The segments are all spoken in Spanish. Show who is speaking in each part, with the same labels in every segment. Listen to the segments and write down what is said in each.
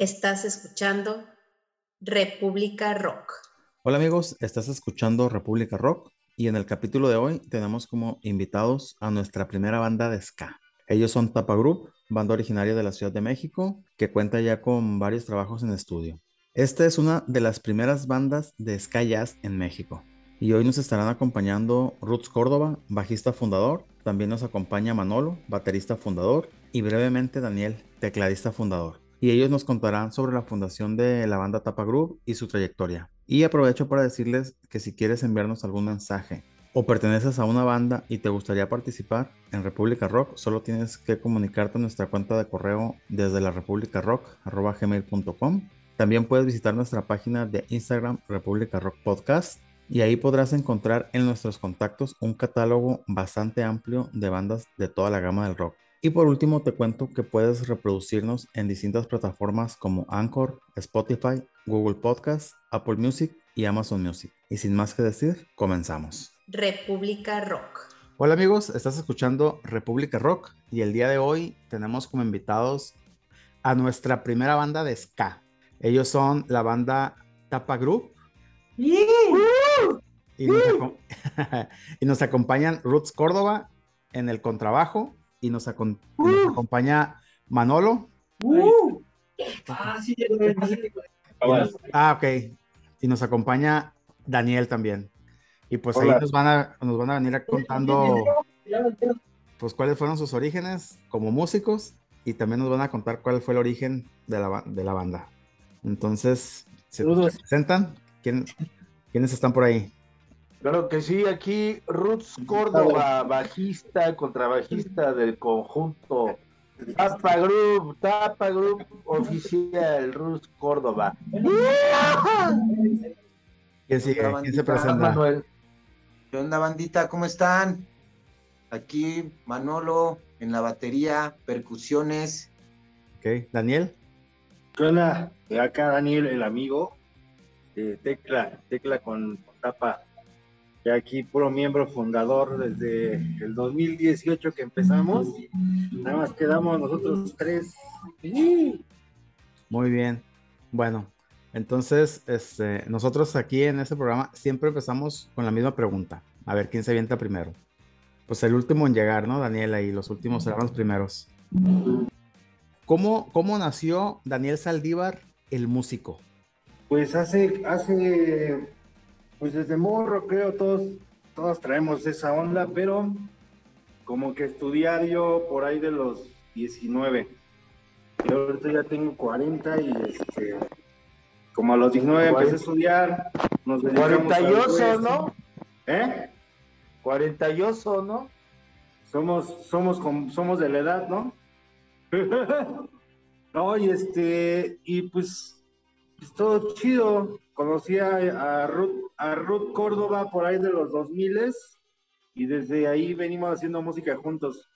Speaker 1: Estás escuchando República Rock.
Speaker 2: Hola amigos, estás escuchando República Rock y en el capítulo de hoy tenemos como invitados a nuestra primera banda de ska. Ellos son Tapa Group, banda originaria de la Ciudad de México, que cuenta ya con varios trabajos en estudio. Esta es una de las primeras bandas de ska jazz en México. Y hoy nos estarán acompañando Roots Córdoba, bajista fundador. También nos acompaña Manolo, baterista fundador. Y brevemente Daniel, tecladista fundador. Y ellos nos contarán sobre la fundación de la banda Tapa Group y su trayectoria. Y aprovecho para decirles que si quieres enviarnos algún mensaje o perteneces a una banda y te gustaría participar en República Rock, solo tienes que comunicarte a nuestra cuenta de correo desde la También puedes visitar nuestra página de Instagram República Rock Podcast y ahí podrás encontrar en nuestros contactos un catálogo bastante amplio de bandas de toda la gama del rock. Y por último te cuento que puedes reproducirnos en distintas plataformas como Anchor, Spotify, Google Podcast, Apple Music y Amazon Music. Y sin más que decir, comenzamos.
Speaker 1: República Rock.
Speaker 2: Hola amigos, estás escuchando República Rock y el día de hoy tenemos como invitados a nuestra primera banda de ska. Ellos son la banda Tapa Group. Y, nos acompañan Roots Córdoba en el contrabajo y nos, acompaña Manolo. ah, ok. Y nos acompaña Daniel también. Y pues ahí nos van, a, nos van a venir contando pues cuáles fueron sus orígenes como músicos y también nos van a contar cuál fue el origen de la, de la banda. Entonces, ¿se presentan? ¿Quién, ¿Quiénes están por ahí?
Speaker 3: Claro que sí, aquí Roots Córdoba, bajista, contrabajista del conjunto Tapa Group, Tapa Group oficial, Roots Córdoba.
Speaker 2: ¿Quién sigue? ¿Quién se presenta?
Speaker 4: Manuel. ¿Qué onda, bandita? ¿Cómo están? Aquí Manolo en la batería, percusiones.
Speaker 2: Ok, Daniel.
Speaker 5: ¿Qué onda? Acá Daniel, el amigo. Eh, tecla, tecla con, tapa. Y aquí puro miembro fundador desde el 2018 que empezamos. Nada más quedamos nosotros tres.
Speaker 2: Muy bien. Bueno, entonces, este, nosotros aquí en este programa siempre empezamos con la misma pregunta. A ver quién se avienta primero. Pues el último en llegar, ¿no? Daniela, y los últimos serán los primeros. ¿Cómo, cómo nació Daniel Saldívar, el músico?
Speaker 5: Pues hace, hace, pues desde morro creo todos, todos traemos esa onda, pero como que estudiar yo por ahí de los 19. Y ahorita ya tengo 40 y este, como a los 19 empecé a estudiar.
Speaker 3: Nos 48, ¿no?
Speaker 5: ¿Eh?
Speaker 3: 48, ¿no?
Speaker 5: Somos, somos, somos de la edad, ¿no? no, y este, y pues, pues todo chido. Conocí a, Ruth, a Ruth Córdoba por ahí de los 2000 y desde ahí venimos haciendo música juntos.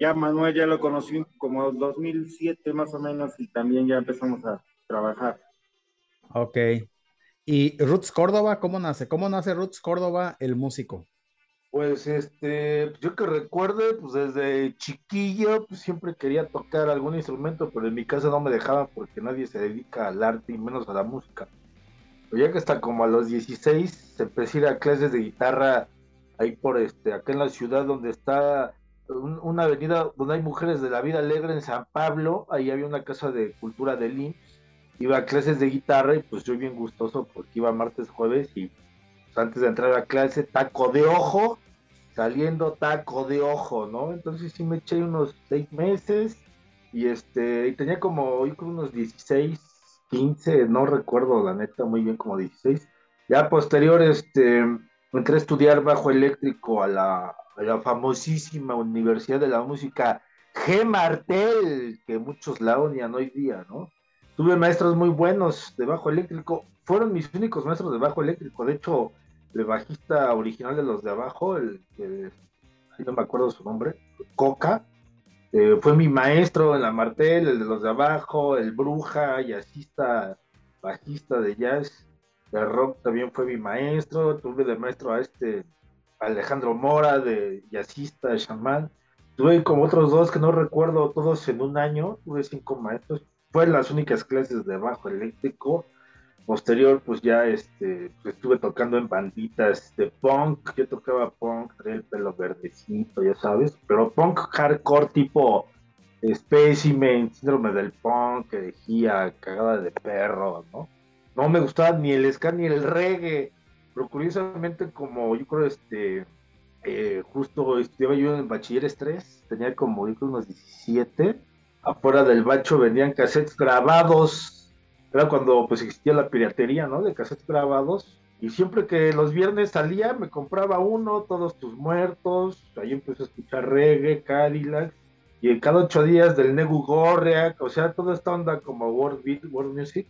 Speaker 5: Ya Manuel ya lo conocí como 2007 más o menos y también ya empezamos a trabajar.
Speaker 2: Ok. ¿Y Roots Córdoba, cómo nace? ¿Cómo nace Roots Córdoba, el músico?
Speaker 3: Pues este, yo que recuerde, pues desde chiquillo, pues siempre quería tocar algún instrumento, pero en mi casa no me dejaban porque nadie se dedica al arte y menos a la música. Pero ya que hasta como a los 16 empecé a ir a clases de guitarra ahí por este, acá en la ciudad donde está una avenida donde hay mujeres de la vida alegre en San Pablo, ahí había una casa de cultura de IMSS iba a clases de guitarra y pues yo bien gustoso porque iba martes, jueves y pues, antes de entrar a clase, taco de ojo, saliendo taco de ojo, ¿no? Entonces sí me eché unos seis meses y este, y tenía como, yo creo unos 16, 15, no recuerdo la neta muy bien como 16. Ya posterior, este, entré a estudiar bajo eléctrico a la, la famosísima Universidad de la Música G. Martel, que muchos la odian hoy día, ¿no? tuve maestros muy buenos de bajo eléctrico. Fueron mis únicos maestros de bajo eléctrico. De hecho, el bajista original de los de abajo, el que no me acuerdo su nombre, Coca, eh, fue mi maestro en la Martel, el de los de abajo, el Bruja, jazzista, bajista de jazz, de rock también fue mi maestro. Tuve de maestro a este Alejandro Mora, de jazzista, de chamán. Tuve como otros dos que no recuerdo, todos en un año, tuve cinco maestros fueron las únicas clases de bajo eléctrico. Posterior, pues ya este, pues, estuve tocando en banditas de punk. Yo tocaba punk, traía el pelo verdecito, ya sabes, pero punk hardcore tipo Specimen, síndrome del punk, herejía, cagada de perro, ¿no? No me gustaba ni el ska ni el reggae, pero curiosamente como yo creo este eh, justo estudiaba yo en bachilleres 3, tenía como yo creo unos 17, afuera del bacho vendían cassettes grabados, era cuando pues existía la piratería, ¿no? De cassettes grabados, y siempre que los viernes salía me compraba uno, todos tus muertos, ahí empecé a escuchar reggae, Cadillac, y en cada ocho días del Negu Gorriak, o sea, toda esta onda como World Beat, World Music,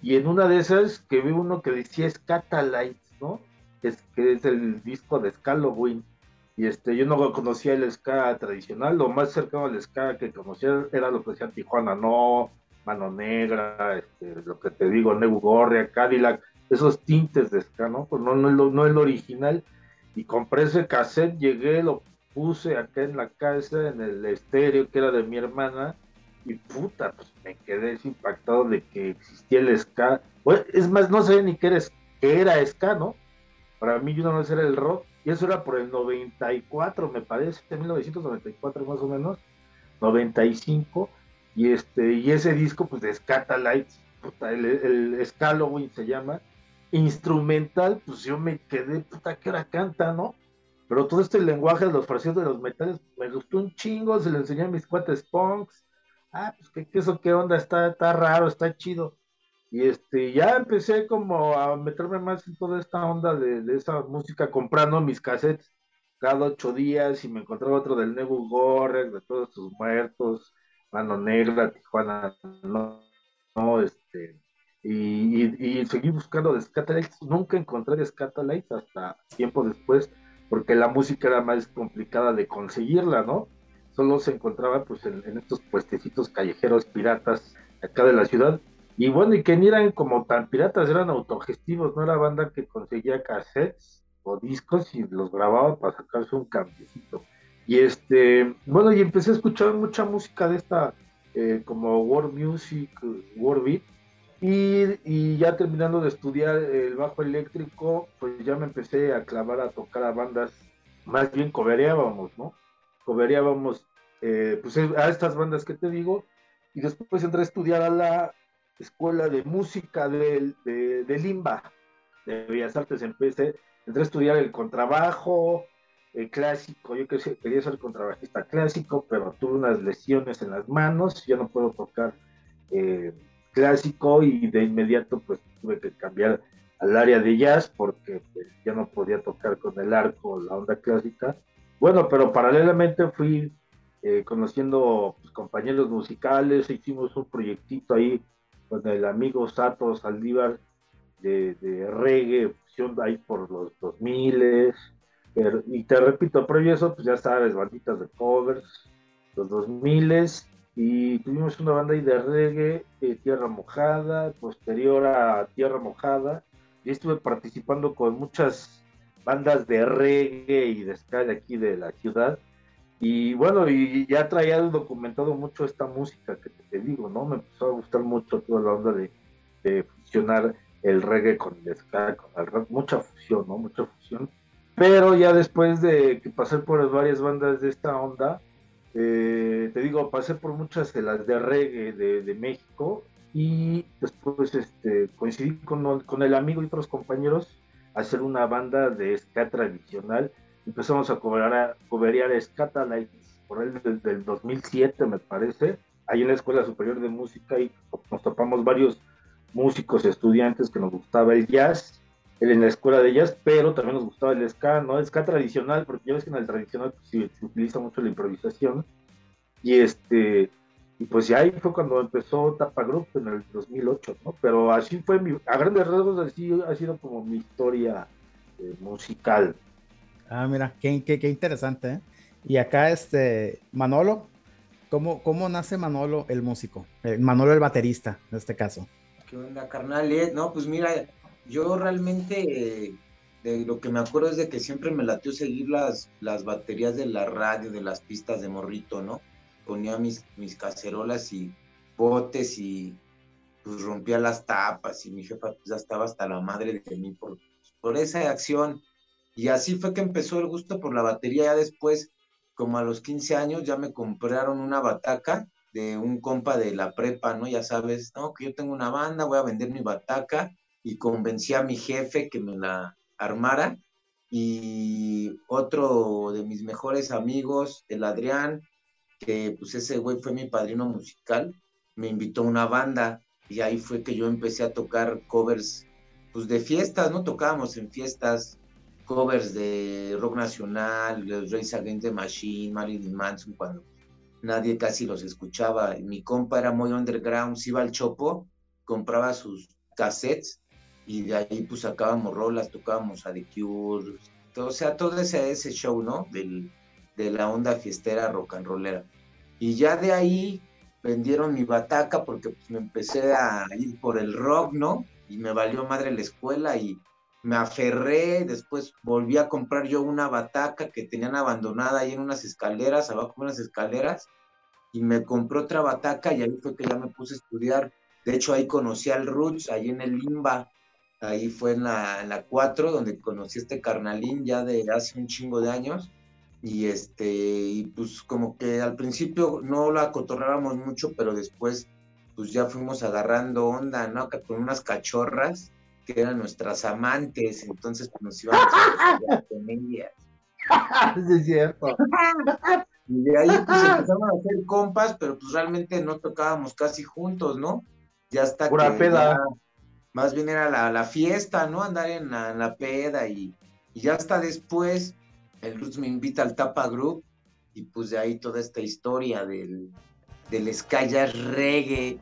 Speaker 3: y en una de esas que vi uno que decía Scatalites, ¿no? Es, que es el disco de Scalowin. Y este, yo no conocía el ska tradicional, lo más cercano al ska que conocía era lo que decía Tijuana No, Mano Negra, este, lo que te digo, Negu Gorria, Cadillac, esos tintes de ska, ¿no? Pues no, no, no, no el original. Y compré ese cassette, llegué, lo puse acá en la casa, en el estéreo que era de mi hermana, y puta, pues me quedé impactado de que existía el ska. es más, no sé ni qué era, qué era ska, ¿no? Para mí yo no sé era el rock, y eso era por el 94, me parece, en 1994 más o menos, 95, y este, y ese disco, pues de Scatalites, puta, el, el se llama, instrumental, pues yo me quedé, puta, que hora canta, ¿no? Pero todo este lenguaje de los frascos de los metales me gustó un chingo, se lo enseñé a mis cuates punks. Ah, pues qué, eso, qué onda, está, está raro, está chido. Y este, ya empecé como a meterme más en toda esta onda de, esa música, comprando mis cassettes cada ocho días y me encontraba otro del Nebu Gorre, de todos sus muertos, Mano Negra, Tijuana, no, no este, y, y, seguí buscando de Scatalites, nunca encontré de Scatalites hasta tiempo después porque la música era más complicada de conseguirla, ¿no? Solo se encontraba pues en, estos puestecitos callejeros piratas acá de la ciudad. Y bueno, y que ni eran como tan piratas, eran autogestivos, no era banda que conseguía cassettes o discos y los grababa para sacarse un cambiecito. Y este, bueno, y empecé a escuchar mucha música de esta, eh, como world music, world beat, y, ya terminando de estudiar el bajo eléctrico, pues ya me empecé a clavar a tocar a bandas, más bien cobereábamos, ¿no? Cobereábamos eh, pues a estas bandas que te digo, y después entré a estudiar a la Escuela de Música de, de, Limba, de Bellas Artes, empecé, entré a estudiar el contrabajo, clásico, yo quería ser contrabajista clásico, pero tuve unas lesiones en las manos, ya no puedo tocar. Eh, clásico y de inmediato pues tuve que cambiar al área de jazz porque pues, ya no podía tocar con el arco la onda clásica. Bueno, pero paralelamente fui eh, conociendo pues, compañeros musicales, hicimos un proyectito ahí con el amigo Sato Saldívar de, de reggae, ahí por los 2000 y te repito, previo eso, pues ya sabes, banditas de covers, los 2000 y tuvimos una banda ahí de reggae, eh, Tierra Mojada, posterior a Tierra Mojada, y estuve participando con muchas bandas de reggae y de ska aquí de la ciudad, y bueno, y ya traía documentado mucho esta música que te digo, ¿no? Me empezó a gustar mucho toda la onda de, de fusionar el reggae con el ska, con el rock, mucha fusión, ¿no? Mucha fusión. Pero ya después de que pasé por varias bandas de esta onda, eh, te digo, pasé por muchas de las de reggae de, México y después este, coincidí con, con, el amigo y otros compañeros a hacer una banda de ska tradicional. Empezamos a cobrar a coberear Scatalites por el del, 2007, me parece, ahí en la Escuela Superior de Música y nos topamos varios músicos, estudiantes que nos gustaba el jazz en la escuela de jazz, pero también nos gustaba el ska, ¿no? El ska tradicional, porque ya ves que en el tradicional pues, se utiliza mucho la improvisación. Y este, y pues ya ahí fue cuando empezó Tapa Group en el 2008, ¿no? Pero así fue mi, a grandes rasgos así ha sido como mi historia eh, musical.
Speaker 2: Ah, mira, qué, qué, qué, interesante, ¿eh? Y acá este, Manolo, ¿cómo, ¿cómo nace Manolo el músico? Eh, Manolo el baterista, en este caso.
Speaker 4: ¿Qué onda, carnal? Eh, no, pues mira, yo realmente de lo que me acuerdo es de que siempre me latió seguir las, las baterías de la radio, de las pistas de morrito, ¿no? Ponía mis, mis cacerolas y botes y pues rompía las tapas y mi jefa pues, ya estaba hasta la madre de mí por, por esa acción. Y así fue que empezó el gusto por la batería. Ya después, como a los 15 años, ya me compraron una bataca de un compa de la prepa, ¿no? Ya sabes, no, que yo tengo una banda, voy a vender mi bataca y convencí a mi jefe que me la armara. Y otro de mis mejores amigos, el Adrián, que pues ese güey fue mi padrino musical, me invitó a una banda y ahí fue que yo empecé a tocar covers pues de fiestas, ¿no? Tocábamos en fiestas covers de rock nacional, los Race Against the Machine, Marilyn Manson, cuando nadie casi los escuchaba. Mi compa era muy underground, se iba al chopo, compraba sus cassettes y de ahí pues sacábamos rolas, tocábamos a The Cure, o sea, todo ese, ese show, ¿no? Del, de la onda fiestera rock and rollera. Y ya de ahí vendieron mi bataca porque pues, me empecé a ir por el rock, ¿no? Y me valió madre la escuela y me aferré, después volví a comprar yo una bataca que tenían abandonada ahí en unas escaleras, abajo de unas escaleras, y me compré otra bataca y ahí fue que ya me puse a estudiar. De hecho, ahí conocí al Roots, ahí en el Limba, ahí fue en la, en la 4, donde conocí a este carnalín ya de hace un chingo de años y este, y pues como que al principio no la cotorrábamos mucho, pero después pues ya fuimos agarrando onda, ¿no? Con unas cachorras que eran nuestras amantes, entonces pues nos íbamos a con ellas.
Speaker 3: Sí, es cierto.
Speaker 4: Y de ahí pues empezamos a hacer compas, pero pues realmente no tocábamos casi juntos, ¿no? Ya hasta
Speaker 3: Pura
Speaker 4: que
Speaker 3: peda.
Speaker 4: ya más bien era la, la fiesta, ¿no? Andar en la, peda y, ya hasta después el Roots me invita al Tapa Group y pues de ahí toda esta historia del, del Sky Reggae.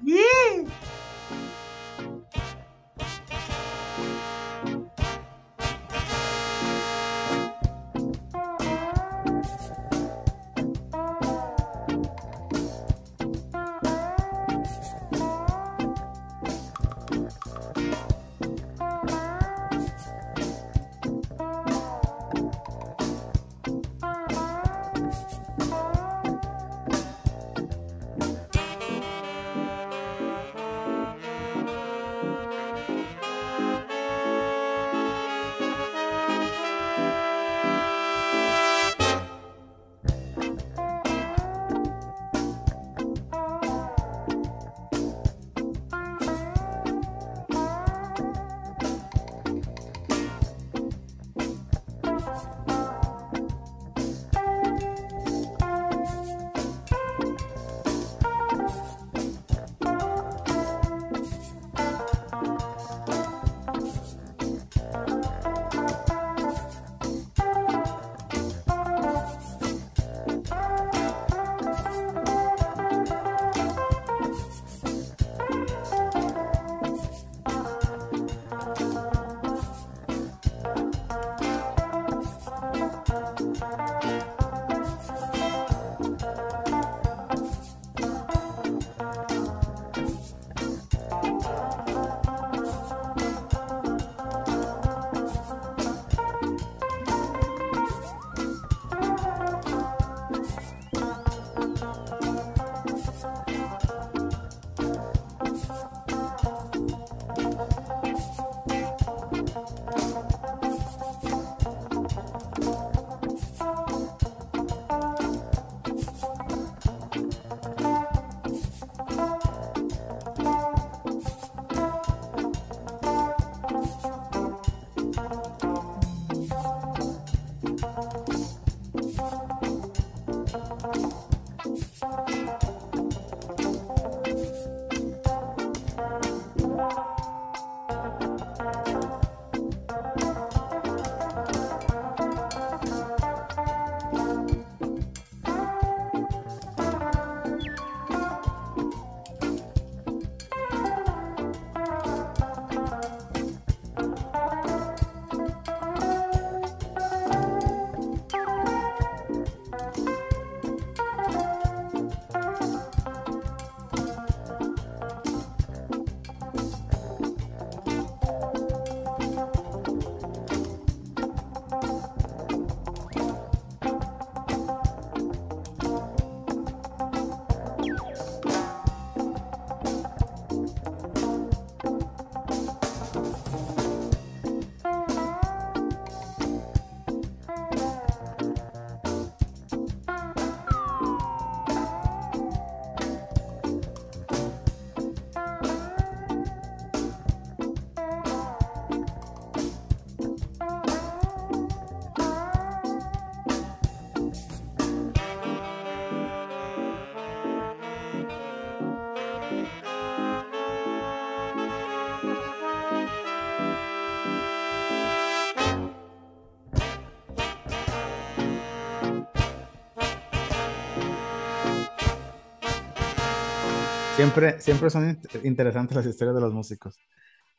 Speaker 2: Siempre, siempre son interesantes las historias de los músicos.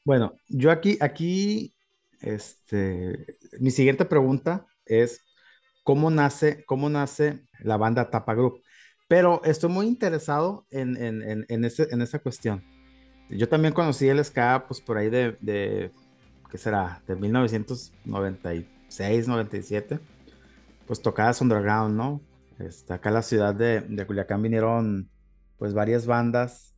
Speaker 2: Bueno, yo aquí, aquí, este, mi siguiente pregunta es, ¿cómo nace, cómo nace la banda Tapa Group? Pero estoy muy interesado en, en, en, ese, en esa cuestión. Yo también conocí el ska, pues por ahí de, de ¿qué será? De 1996, 97. Pues tocadas underground, ¿no? Este, acá en la ciudad de, de Culiacán vinieron pues varias bandas.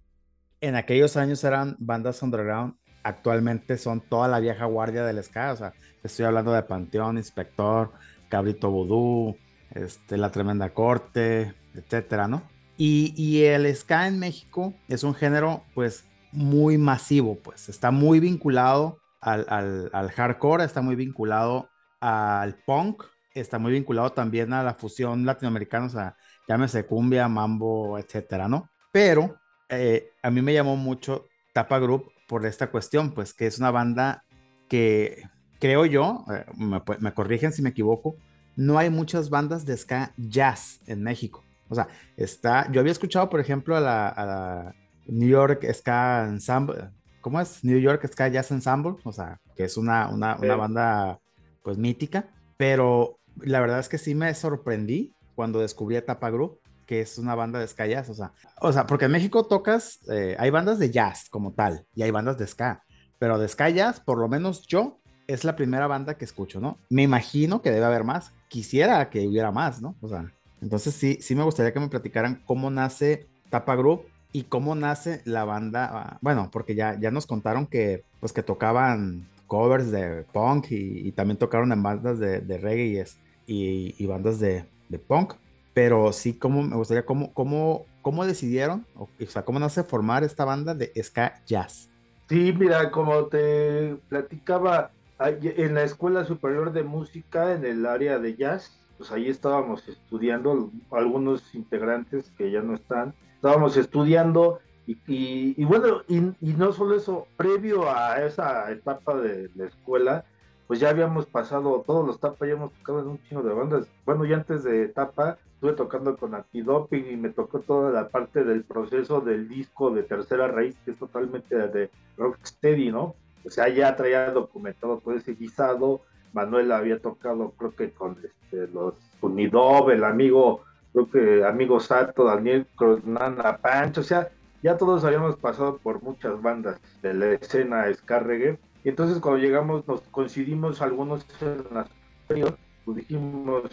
Speaker 2: En aquellos años eran bandas underground, actualmente son toda la vieja guardia del ska, o sea, estoy hablando de Panteón, Inspector, Cabrito Vudú, este, La Tremenda Corte, etcétera, ¿no? Y, y, el ska en México es un género, pues, muy masivo, pues, está muy vinculado al, al, al hardcore, está muy vinculado al punk, está muy vinculado también a la fusión latinoamericana, o sea, llámese cumbia, mambo, etcétera, ¿no? Pero eh, a mí me llamó mucho Tapa Group por esta cuestión, pues que es una banda que creo yo, eh, me, corrigen si me equivoco, no hay muchas bandas de ska jazz en México. O sea, está, yo había escuchado, por ejemplo, a la, New York Ska Ensemble, ¿cómo es? New York Ska Jazz Ensemble, o sea, que es una, una, una banda pues mítica, pero la verdad es que sí me sorprendí cuando descubrí a Tapa Group que es una banda de ska jazz, o sea, o sea, porque en México tocas, eh, hay bandas de jazz como tal, y hay bandas de ska, pero de ska jazz, por lo menos yo, es la primera banda que escucho, ¿no? Me imagino que debe haber más, quisiera que hubiera más, ¿no? O sea, entonces sí, sí me gustaría que me platicaran cómo nace Tapa Group y cómo nace la banda, ah, bueno, porque ya, ya nos contaron que, pues que tocaban covers de punk y, también tocaron en bandas de, reggae y, y, bandas de, de punk, pero sí, como me gustaría, cómo, cómo, cómo decidieron, o, sea, cómo nace formar esta banda de ska jazz.
Speaker 3: Sí, mira, como te platicaba, en la Escuela Superior de Música, en el área de jazz, pues ahí estábamos estudiando, algunos integrantes que ya no están, estábamos estudiando y, y, bueno, y, y, no solo eso, previo a esa etapa de la escuela, pues ya habíamos pasado todos los tapas, ya hemos tocado en un chingo de bandas. Bueno, ya antes de etapa estuve tocando con Antidoping y me tocó toda la parte del proceso del disco de Tercera Raíz, que es totalmente de Rocksteady, ¿no? O sea, ya traía documentado todo ese guisado. Manuel había tocado, creo que con este, los Unidob, el amigo, creo que amigo Sato, Daniel Nana Pancho, o sea, ya todos habíamos pasado por muchas bandas de la escena Scarregue y entonces cuando llegamos, nos coincidimos algunos en la superior, pues dijimos,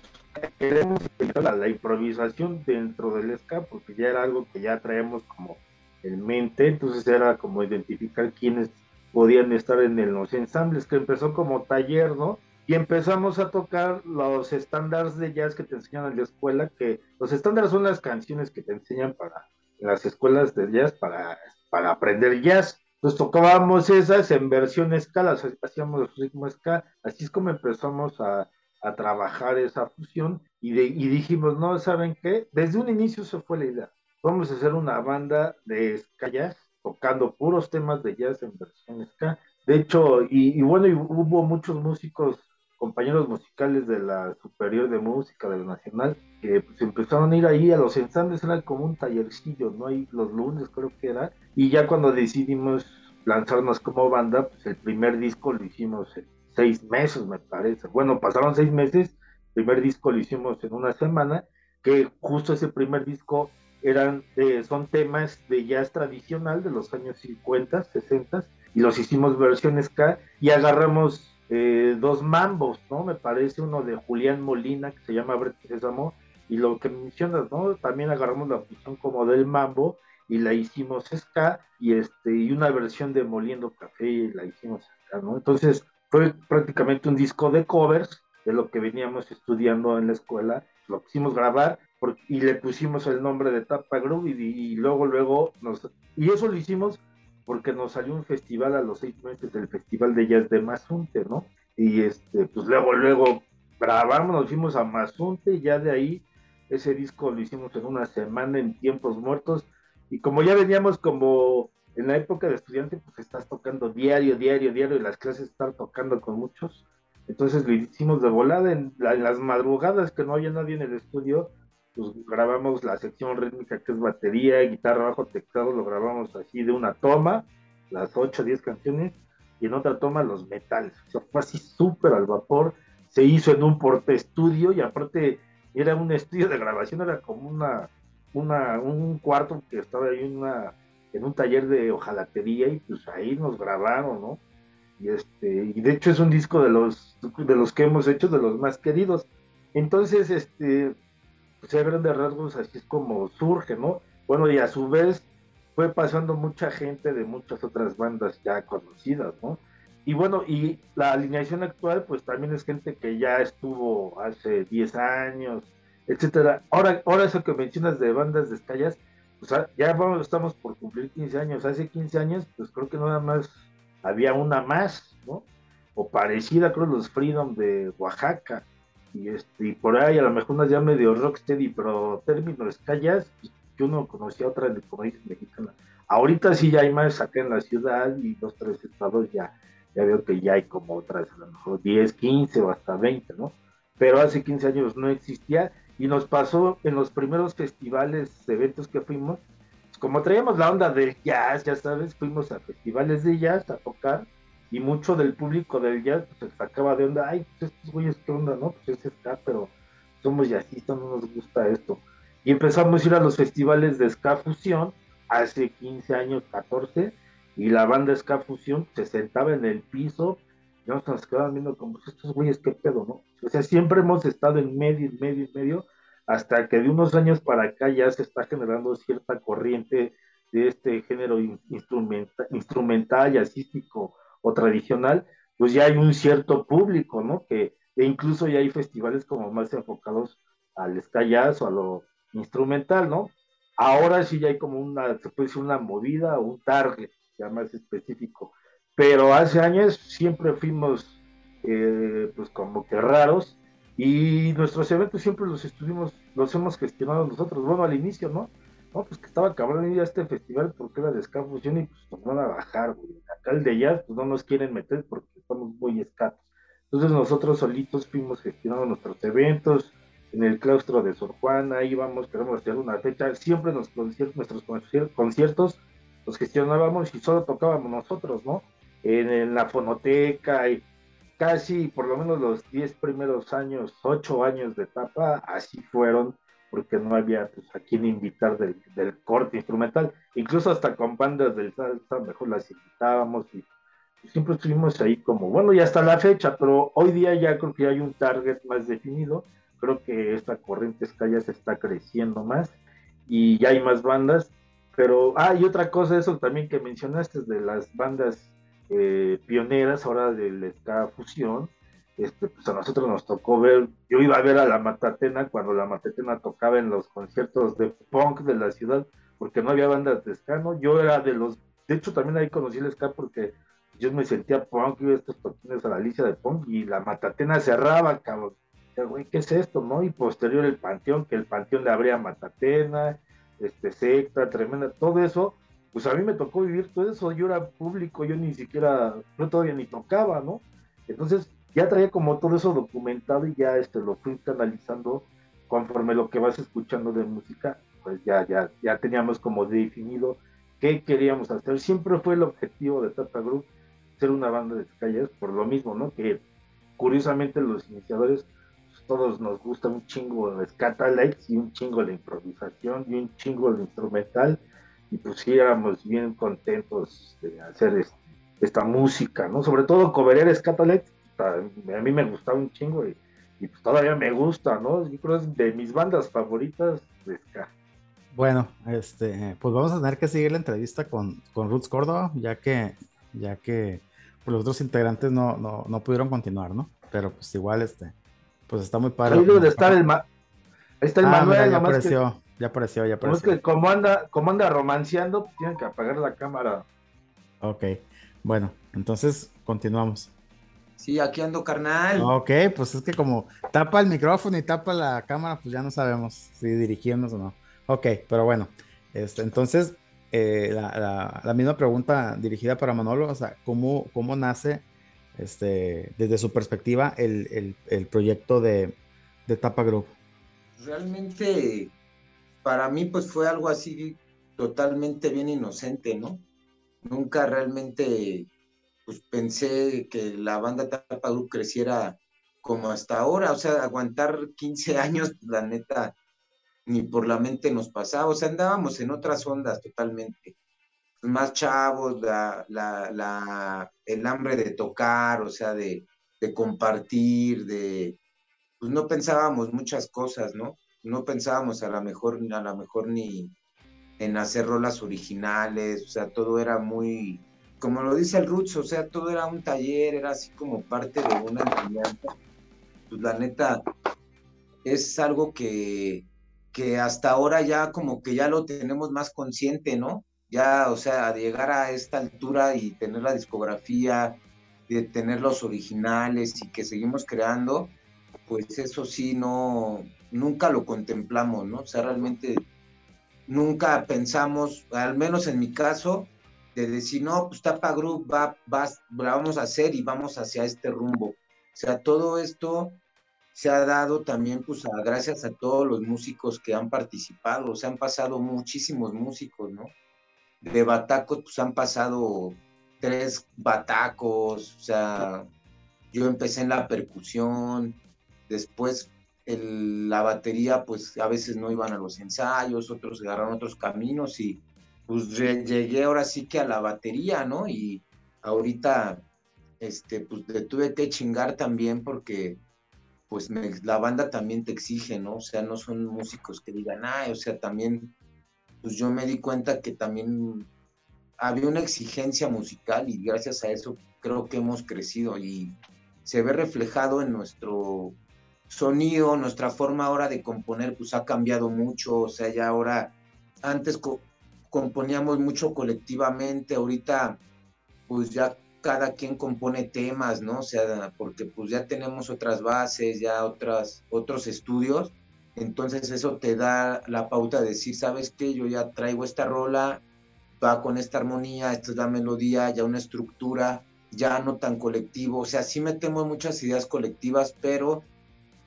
Speaker 3: queremos la, improvisación dentro del ska, porque ya era algo que ya traemos como en mente, entonces era como identificar quiénes podían estar en los ensambles, que empezó como taller, ¿no? Y empezamos a tocar los estándares de jazz que te enseñan en la escuela, que los estándares son las canciones que te enseñan para en las escuelas de jazz para, para aprender jazz. Entonces tocábamos esas en versión escala, hacíamos ritmo ska, así es como empezamos a, a trabajar esa fusión y, dijimos, no, ¿saben qué? Desde un inicio se fue la idea, vamos a hacer una banda de ska jazz, tocando puros temas de jazz en versión ska. De hecho, y, bueno, y hubo muchos músicos, compañeros musicales de la Superior de Música, de Nacional, que pues empezaron a ir ahí a los ensambles, era como un tallercillo, ¿no? Ahí los lunes creo que era, y ya cuando decidimos lanzarnos como banda, pues el primer disco lo hicimos seis meses, me parece. Bueno, pasaron seis meses, el primer disco lo hicimos en una semana, que justo ese primer disco eran, eh, son temas de jazz tradicional de los años 50, 60, y los hicimos versiones K, y agarramos eh, dos mambos, ¿no? Me parece uno de Julián Molina, que se llama Brett Sésamo, y lo que mencionas, ¿no? También agarramos la fusión como del mambo, y la hicimos ska y este y una versión de Moliendo Café y la hicimos acá, ¿no? Entonces fue prácticamente un disco de covers de lo que veníamos estudiando en la escuela, lo quisimos grabar y le pusimos el nombre de Tapa Group y, luego luego nos y eso lo hicimos porque nos salió un festival a los seis meses del Festival de Jazz de Mazunte, ¿no? Y este, pues luego, luego grabamos, nos fuimos a Mazunte y ya de ahí ese disco lo hicimos en una semana en tiempos muertos y como ya veníamos como en la época de estudiante, pues estás tocando diario, diario, diario, y las clases están tocando con muchos. Entonces lo hicimos de volada en, las madrugadas que no había nadie en el estudio, pues grabamos la sección rítmica que es batería, guitarra, bajo, teclado, lo grabamos así de una toma, las 8 o 10 canciones, y en otra toma los metales. O sea, fue así súper al vapor, se hizo en un porte estudio y aparte era un estudio de grabación, era como una, una un cuarto que estaba ahí una, en un taller de hojalatería y pues ahí nos grabaron, ¿no? Y, este, y de hecho es un disco de los, de los que hemos hecho, de los más queridos. Entonces, este, pues a grandes rasgos así es como surge, ¿no? Bueno, y a su vez fue pasando mucha gente de muchas otras bandas ya conocidas, ¿no? Y bueno, y la alineación actual, pues también es gente que ya estuvo hace 10 años, etcétera. Ahora, ahora eso que mencionas de bandas de escallas, pues ya vamos, estamos por cumplir 15 años. Hace 15 años, pues creo que nada más había una más, ¿no? O parecida, creo, los Freedom de Oaxaca. Y, este, y por ahí a lo mejor unas ya medio rocksteady, pero términos callas, pues, yo no conocía otra de como mexicana. Ahorita sí ya hay más acá en la ciudad y dos, tres estados ya ya veo que ya hay como otras, a lo mejor 10, 15 o hasta 20, ¿no? Pero hace 15 años no existía y nos pasó en los primeros festivales, eventos que fuimos, pues como traíamos la onda del jazz, ya sabes, fuimos a festivales de jazz a tocar y mucho del público del jazz pues, se sacaba de onda, ay, pues estos güeyes, ¿qué onda, no? Pues es ska, pero somos jazzistas, no nos gusta esto. Y empezamos a ir a los festivales de ska fusión hace 15 años, 14, y la banda Ska Fusión se sentaba en el piso y nos quedaban viendo como estos güeyes, qué pedo, ¿no? O sea, siempre hemos estado en medio, en medio, en medio, hasta que de unos años para acá ya se está generando cierta corriente de este género instrumental, instrumental jazzístico o tradicional, pues ya hay un cierto público, ¿no? Que e incluso ya hay festivales como más enfocados al ska jazz o a lo instrumental, ¿no? Ahora sí ya hay como una, se puede decir una movida o un target ya más específico. Pero hace años siempre fuimos, eh, pues como que raros, y nuestros eventos siempre los estuvimos, los hemos gestionado nosotros. Bueno, al inicio, ¿no? No, pues que estaba cabrón ir a este festival porque era de ska fusión y pues nos van a bajar, güey. Acá el de jazz, pues no nos quieren meter porque estamos muy escatos. Entonces nosotros solitos fuimos gestionando nuestros eventos en el claustro de Sor Juana, íbamos, queremos hacer una fecha, siempre nos, nuestros conciertos los gestionábamos y solo tocábamos nosotros, ¿no? En, la fonoteca y casi por lo menos los 10 primeros años, 8 años de etapa, así fueron, porque no había pues, a quién invitar del, corte instrumental, incluso hasta con bandas del salsa, mejor las invitábamos y, siempre estuvimos ahí como, bueno, ya hasta la fecha, pero hoy día ya creo que hay un target más definido, creo que esta corriente ska ya se está creciendo más y ya hay más bandas pero, ah, y otra cosa, eso también que mencionaste de las bandas eh, pioneras ahora del ska fusión, este, pues a nosotros nos tocó ver, yo iba a ver a la Matatena cuando la Matatena tocaba en los conciertos de punk de la ciudad, porque no había bandas de ska, ¿no? Yo era de los, de hecho también ahí conocí el ska porque yo me sentía punk, iba a estos toquines a la Alicia de punk y la Matatena cerraba, cabrón. Güey, ¿qué es esto, no? Y posterior el Panteón, que el Panteón le abría Matatena, este, secta, tremenda, todo eso, pues a mí me tocó vivir todo eso, yo era público, yo ni siquiera, yo todavía ni tocaba, ¿no? Entonces ya traía como todo eso documentado y ya este, lo fui canalizando conforme lo que vas escuchando de música, pues ya, ya, ya teníamos como definido qué queríamos hacer. Siempre fue el objetivo de Tata Group ser una banda de calles, por lo mismo, ¿no? Que curiosamente los iniciadores todos nos gusta un chingo de Scatalites y un chingo de improvisación y un chingo de instrumental y pues sí éramos bien contentos de hacer esta música, ¿no? Sobre todo coverear Scatalites, a mí me gustaba un chingo y, pues todavía me gusta, ¿no? Yo creo que es de mis bandas favoritas de ska.
Speaker 2: Bueno, este, pues vamos a tener que seguir la entrevista con, con Roots Córdoba, ya que, ya que pues, los otros integrantes no, no, no pudieron continuar, ¿no? Pero pues igual, este, pues está muy padre.
Speaker 3: Ahí debe estar el, ma Ahí está el ah, Manuel.
Speaker 2: ya apareció, ya apareció, ya apareció.
Speaker 3: Como es que como anda, como anda romanceando, pues tienen que apagar la cámara.
Speaker 2: Ok, bueno, entonces continuamos.
Speaker 4: Sí, aquí ando carnal.
Speaker 2: Ok, pues es que como tapa el micrófono y tapa la cámara, pues ya no sabemos si dirigirnos o no. Ok, pero bueno, este, entonces eh, la, la, misma pregunta dirigida para Manolo, o sea, ¿cómo, cómo nace este, desde su perspectiva, el, proyecto de, de Tapa Group?
Speaker 4: realmente para mí pues fue algo así totalmente bien inocente, ¿no? Nunca realmente pues pensé que la banda Tapa Group creciera como hasta ahora, o sea, aguantar 15 años, la neta, ni por la mente nos pasaba, o sea, andábamos en otras ondas totalmente, más chavos, la, la, la, el hambre de tocar, o sea, de, de compartir, de, pues no pensábamos muchas cosas, ¿no? No pensábamos a lo mejor, a lo mejor ni en hacer rolas originales, o sea, todo era muy, como lo dice el Roots, o sea, todo era un taller, era así como parte de una enseñanza. Pues la neta, es algo que, que hasta ahora ya como que ya lo tenemos más consciente, ¿no? Ya, o sea, llegar a esta altura y tener la discografía, de tener los originales y que seguimos creando, pues eso sí, no, nunca lo contemplamos, ¿no? O sea, realmente nunca pensamos, al menos en mi caso, de decir, no, pues Tapa Group va, la vamos a hacer y vamos hacia este rumbo. O sea, todo esto se ha dado también, pues, a, gracias a todos los músicos que han participado. O han pasado muchísimos músicos, ¿no? De Batacos, pues, han pasado tres Batacos. O sea, yo empecé en la percusión, después la batería, pues, a veces no iban a los ensayos, otros agarraron otros caminos y pues llegué ahora sí que a la batería, ¿no? Y ahorita, este, pues le tuve que chingar también porque, pues la banda también te exige, ¿no? O sea, no son músicos que digan, ah, o sea, también, pues yo me di cuenta que también había una exigencia musical y gracias a eso creo que hemos crecido y se ve reflejado en nuestro sonido, nuestra forma ahora de componer, pues ha cambiado mucho, o sea, ya ahora, antes componíamos mucho colectivamente, ahorita pues ya cada quien compone temas, ¿no? O sea, porque pues ya tenemos otras bases, ya otras, otros estudios, entonces eso te da la pauta de decir, ¿sabes qué? Yo ya traigo esta rola, va con esta armonía, esta es la melodía, ya una estructura, ya no tan colectivo, o sea, sí metemos muchas ideas colectivas, pero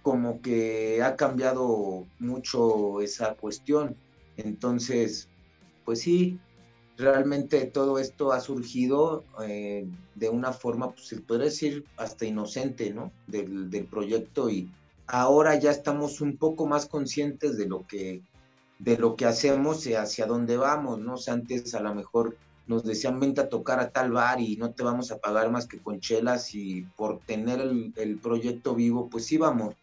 Speaker 4: como que ha cambiado mucho esa cuestión. Entonces, pues sí, realmente todo esto ha surgido eh, de una forma, pues se puede decir, hasta inocente, ¿no? Del, del, proyecto y ahora ya estamos un poco más conscientes de lo que, de lo que hacemos y hacia dónde vamos, ¿no? O sea, antes a lo mejor nos decían, vente a tocar a tal bar y no te vamos a pagar más que con chelas y por tener el, el proyecto vivo, pues íbamos.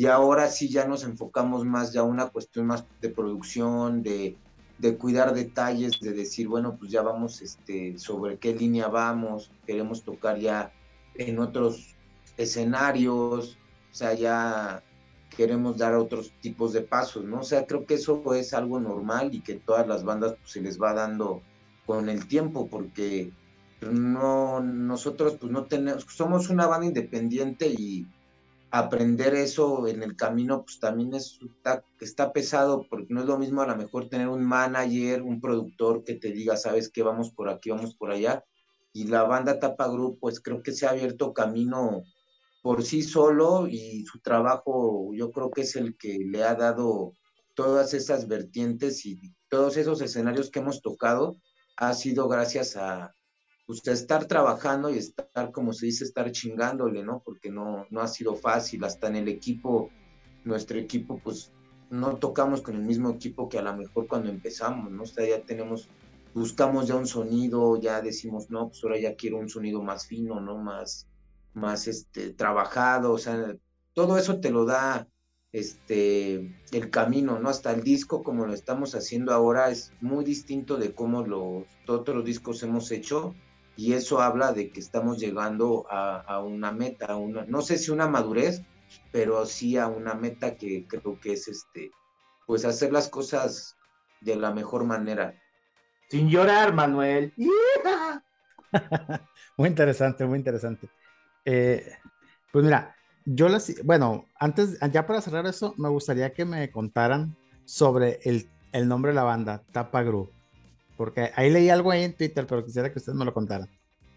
Speaker 4: Y ahora sí ya nos enfocamos más ya una cuestión más de producción, de de cuidar detalles, de decir, bueno, pues ya vamos este, sobre qué línea vamos, queremos tocar ya en otros escenarios, o sea, ya queremos dar otros tipos de pasos, ¿no? O sea, creo que eso es algo normal y que todas las bandas pues, se les va dando con el tiempo, porque no, nosotros pues no tenemos, somos una banda independiente y aprender eso en el camino, pues también es, está, está, pesado, porque no es lo mismo a lo mejor tener un manager, un productor que te diga, sabes que vamos por aquí, vamos por allá. Y la banda Tapa Group, pues creo que se ha abierto camino por sí solo y su trabajo yo creo que es el que le ha dado todas esas vertientes y todos esos escenarios que hemos tocado ha sido gracias a, pues, estar trabajando y estar, como se dice, estar chingándole, ¿no? Porque no, no ha sido fácil, hasta en el equipo, nuestro equipo, pues no tocamos con el mismo equipo que a lo mejor cuando empezamos, ¿no? O sea, ya tenemos, buscamos ya un sonido, ya decimos, no, pues ahora ya quiero un sonido más fino, ¿no? Más, más, este, trabajado, o sea, todo eso te lo da, este, el camino, ¿no? Hasta el disco, como lo estamos haciendo ahora, es muy distinto de cómo los otros discos hemos hecho y eso habla de que estamos llegando a, una meta, una, no sé si una madurez, pero sí a una meta que creo que es este, pues hacer las cosas de la mejor manera.
Speaker 3: Sin llorar, Manuel.
Speaker 2: muy interesante, muy interesante. Eh, pues mira, yo las, bueno, antes, ya para cerrar eso, me gustaría que me contaran sobre el, el nombre de la banda, Tapa Group. Porque ahí leí algo ahí en Twitter, pero quisiera que ustedes me lo contaran.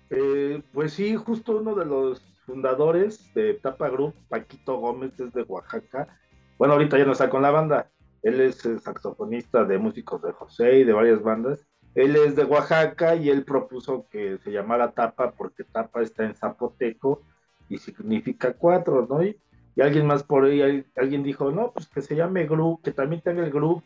Speaker 3: Eh, pues sí, justo uno de los fundadores de Tapa Group, Paquito Gómez, es de Oaxaca. bueno, ahorita ya no está con la banda, él es saxofonista de músicos de José y de varias bandas. Él es de Oaxaca y él propuso que se llamara Tapa porque Tapa está en zapoteco y significa cuatro, ¿no? Y, alguien más por ahí, alguien dijo, no, pues que se llame groove, que también tenga el groove,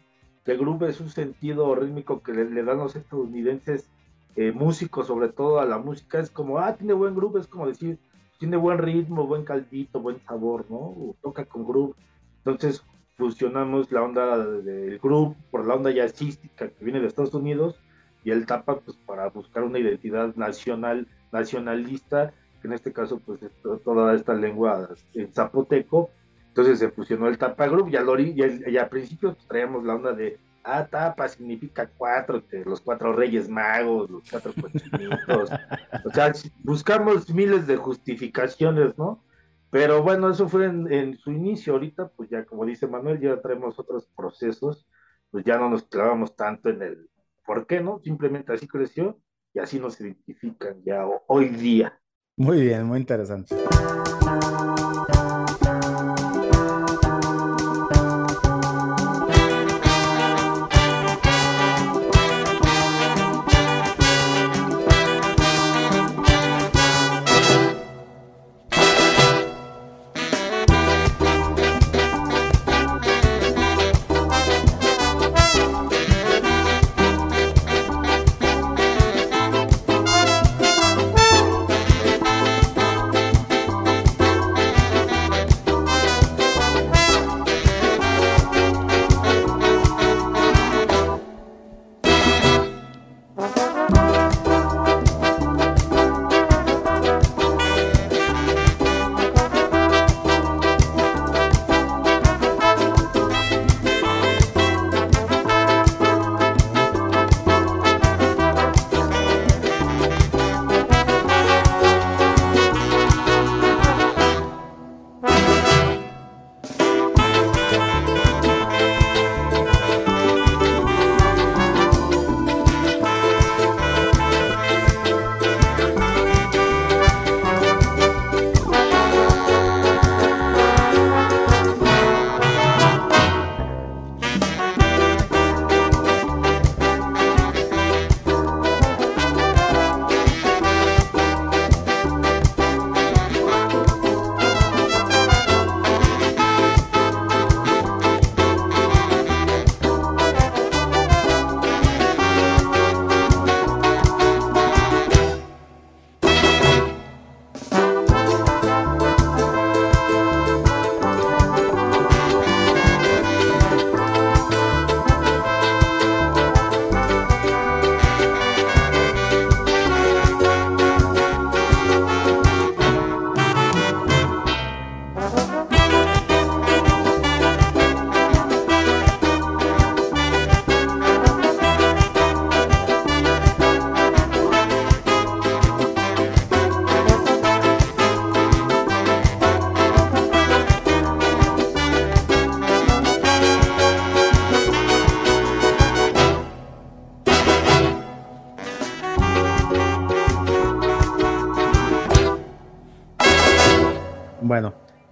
Speaker 3: que el groove es un sentido rítmico que le, dan los estadounidenses eh, músicos, sobre todo a la música, es como, ah, tiene buen groove, es como decir, tiene buen ritmo, buen caldito, buen sabor, ¿no? toca con groove. Entonces fusionamos la onda del groove por la onda jazzística que viene de Estados Unidos y el tapa pues para buscar una identidad nacional, nacionalista, que en este caso pues es toda esta lengua en zapoteco. Entonces se fusionó el tapa group y al, y, al principio pues, traíamos la onda de ah, tapa significa cuatro, los cuatro reyes magos, los cuatro cochinitos. o sea, buscamos miles de justificaciones, ¿no? Pero bueno, eso fue en, su inicio. Ahorita, pues ya como dice Manuel, ya traemos otros procesos, pues ya no nos clavamos tanto en el por qué, ¿no? Simplemente así creció y así nos identifican ya hoy día.
Speaker 2: Muy bien, muy interesante.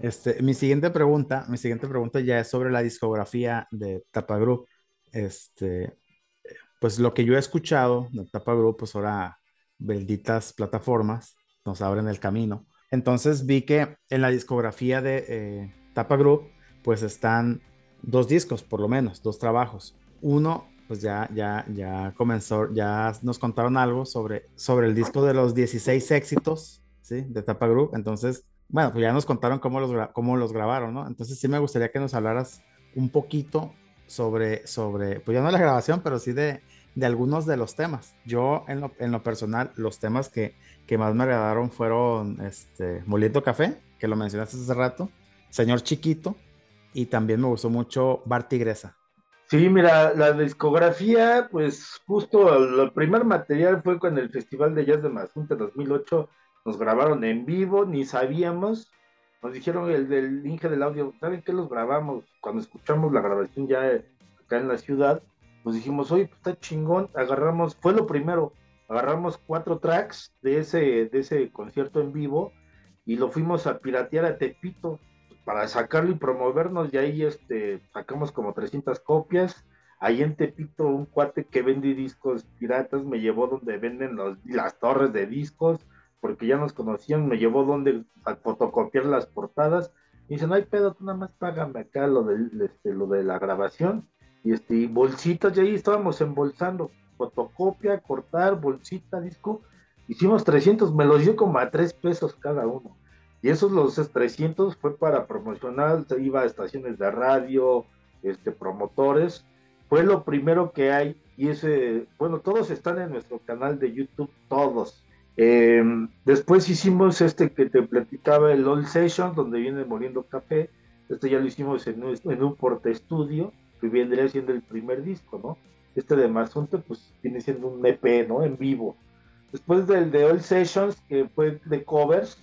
Speaker 2: Este, mi siguiente pregunta, mi siguiente pregunta ya es sobre la discografía de Tapa Group. Este, pues lo que yo he escuchado de Tapa Group, pues ahora benditas plataformas nos abren el camino. Entonces vi que en la discografía de eh, Tapa Group, pues están dos discos, por lo menos, dos trabajos. Uno, pues ya, ya, ya comenzó, ya nos contaron algo sobre, sobre el disco de los 16 éxitos, ¿sí? De Tapa Group. Entonces, bueno, pues ya nos contaron cómo los, cómo los grabaron, ¿no? Entonces sí me gustaría que nos hablaras un poquito sobre, sobre pues ya no la grabación, pero sí de, de algunos de los temas. Yo, en lo, en lo personal, los temas que, que, más me agradaron fueron este, Moliendo Café, que lo mencionaste hace rato, Señor Chiquito, y también me gustó mucho Bar Tigresa.
Speaker 3: Sí, mira, la discografía, pues justo el primer material fue con el Festival de Jazz de Mazunte 2008 nos grabaron en vivo, ni sabíamos, nos dijeron el del Inge del audio, ¿saben qué los grabamos? Cuando escuchamos la grabación ya acá en la ciudad, nos dijimos, oye, pues está chingón, agarramos, fue lo primero, agarramos cuatro tracks de ese, de ese concierto en vivo y lo fuimos a piratear a Tepito. para sacarlo y promovernos, y ahí este, sacamos como 300 copias. Ahí en Tepito, un cuate que vende discos piratas me llevó donde venden los, las torres de discos, porque ya nos conocían, me llevó donde a fotocopiar las portadas. Y dice, no hay pedo, tú nada más págame acá lo de, este, lo de la grabación. Y este, y bolsitas, y ahí estábamos embolsando, fotocopia, cortar, bolsita, disco. Hicimos 300, me los dio como a 3 pesos cada uno. Y esos los 300 fue para promocionar, se iba a estaciones de radio, este, promotores. Fue lo primero que hay y ese, bueno, todos están en nuestro canal de YouTube, todos. Em, después hicimos este que te platicaba, el All Session, donde viene Moliendo Café. Este ya lo hicimos en un, en un estudio, que vendría siendo el primer disco, ¿no? Este de Mazunte, pues viene siendo un EP, ¿no? En vivo. Después del de All Sessions, que fue de covers,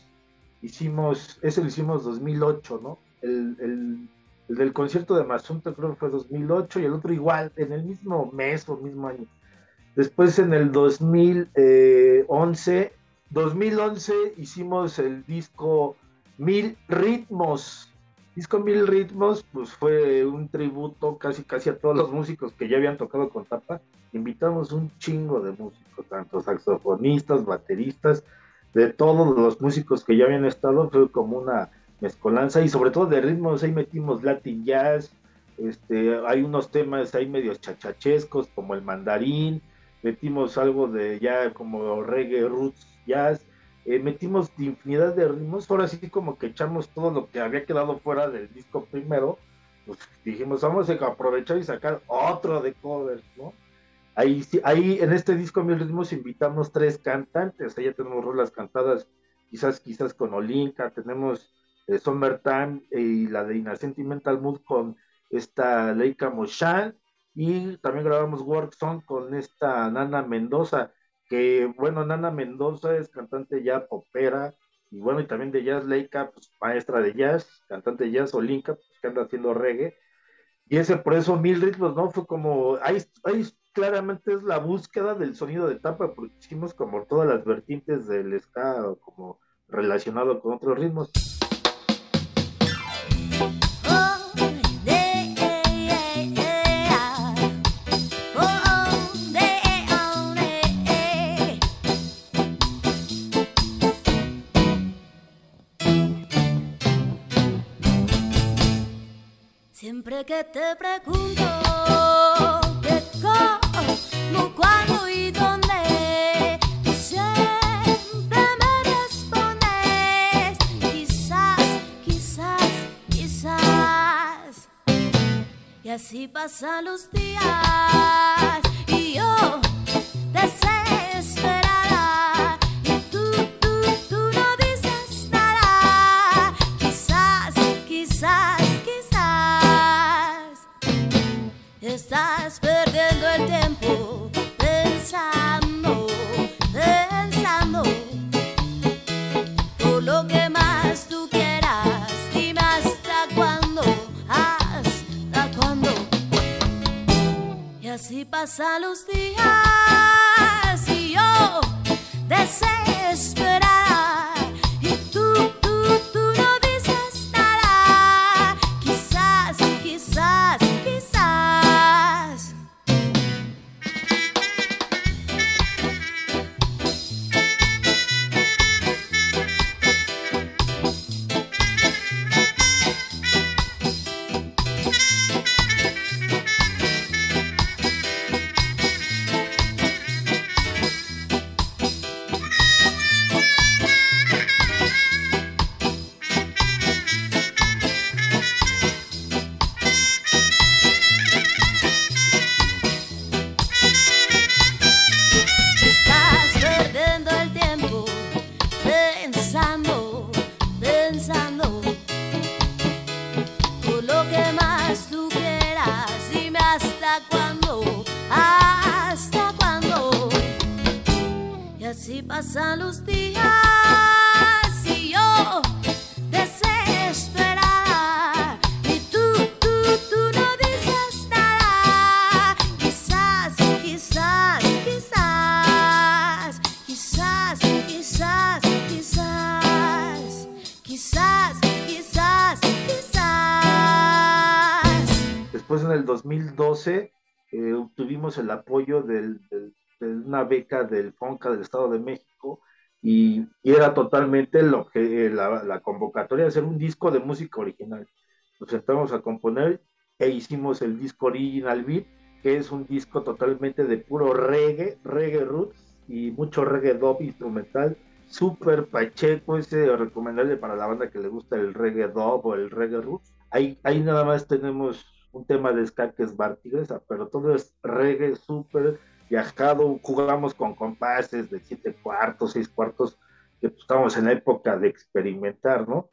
Speaker 3: hicimos, ese lo hicimos 2008, ¿no? El, el, el del concierto de Mazunte creo que fue 2008 y el otro igual, en el mismo mes o mismo año. Después en el 2011, 2011 hicimos el disco Mil Ritmos. Disco Mil Ritmos, pues fue un tributo casi casi a todos los músicos que ya habían tocado con Tapa. Invitamos un chingo de músicos, tanto saxofonistas, bateristas, de todos los músicos que ya habían estado, fue como una mezcolanza y sobre todo de ritmos, ahí metimos Latin Jazz, este, hay unos temas ahí medios chachachescos como el mandarín, metimos algo de ya como reggae, roots, jazz, eh, metimos infinidad de ritmos, ahora sí como que echamos todo lo que había quedado fuera del disco primero, pues dijimos vamos a aprovechar y sacar otro de covers, ¿no? Ahí, ahí en este disco Mil Ritmos invitamos tres cantantes, ahí ya tenemos rolas cantadas, quizás quizás con Olinka, tenemos eh, Summertime y la de Ina Sentimental Mood con esta Leica Moshan, y también grabamos Work Song con esta Nana Mendoza, que bueno, Nana Mendoza es cantante ya popera, y bueno, y también de jazz, Leica, pues maestra de jazz, cantante de jazz, Olinka, pues, que anda haciendo reggae, y ese por eso Mil Ritmos, ¿no? Fue como, ahí, ahí claramente es la búsqueda del sonido de tapa, porque hicimos como todas las vertientes del ska, como relacionado con otros ritmos.
Speaker 6: Que te pregunto qué, cómo, cuándo y dónde, siempre me respondes, quizás, quizás, quizás. Y así pasan los días y yo desesperada. Estás perdiendo el tiempo pensando, pensando. Por lo que más tú quieras, dime hasta cuándo, hasta cuándo. Y así pasan los días
Speaker 3: 2012 eh, obtuvimos el apoyo del- del- de una beca del FONCA del Estado de México y, y era totalmente lo que, la, la convocatoria de hacer un disco de música original. Nos sentamos a componer e hicimos el disco Original Beat, que es un disco totalmente de puro reggae, reggae roots y mucho reggae dub instrumental. Súper pacheco, ese recomendable para la banda que le gusta el reggae dub o el reggae roots. Ahí, ahí nada más tenemos un tema de ska que es pero todo es reggae súper viajado. Jugamos con compases de siete cuartos, seis cuartos, que pues, estamos en la época de experimentar, ¿no?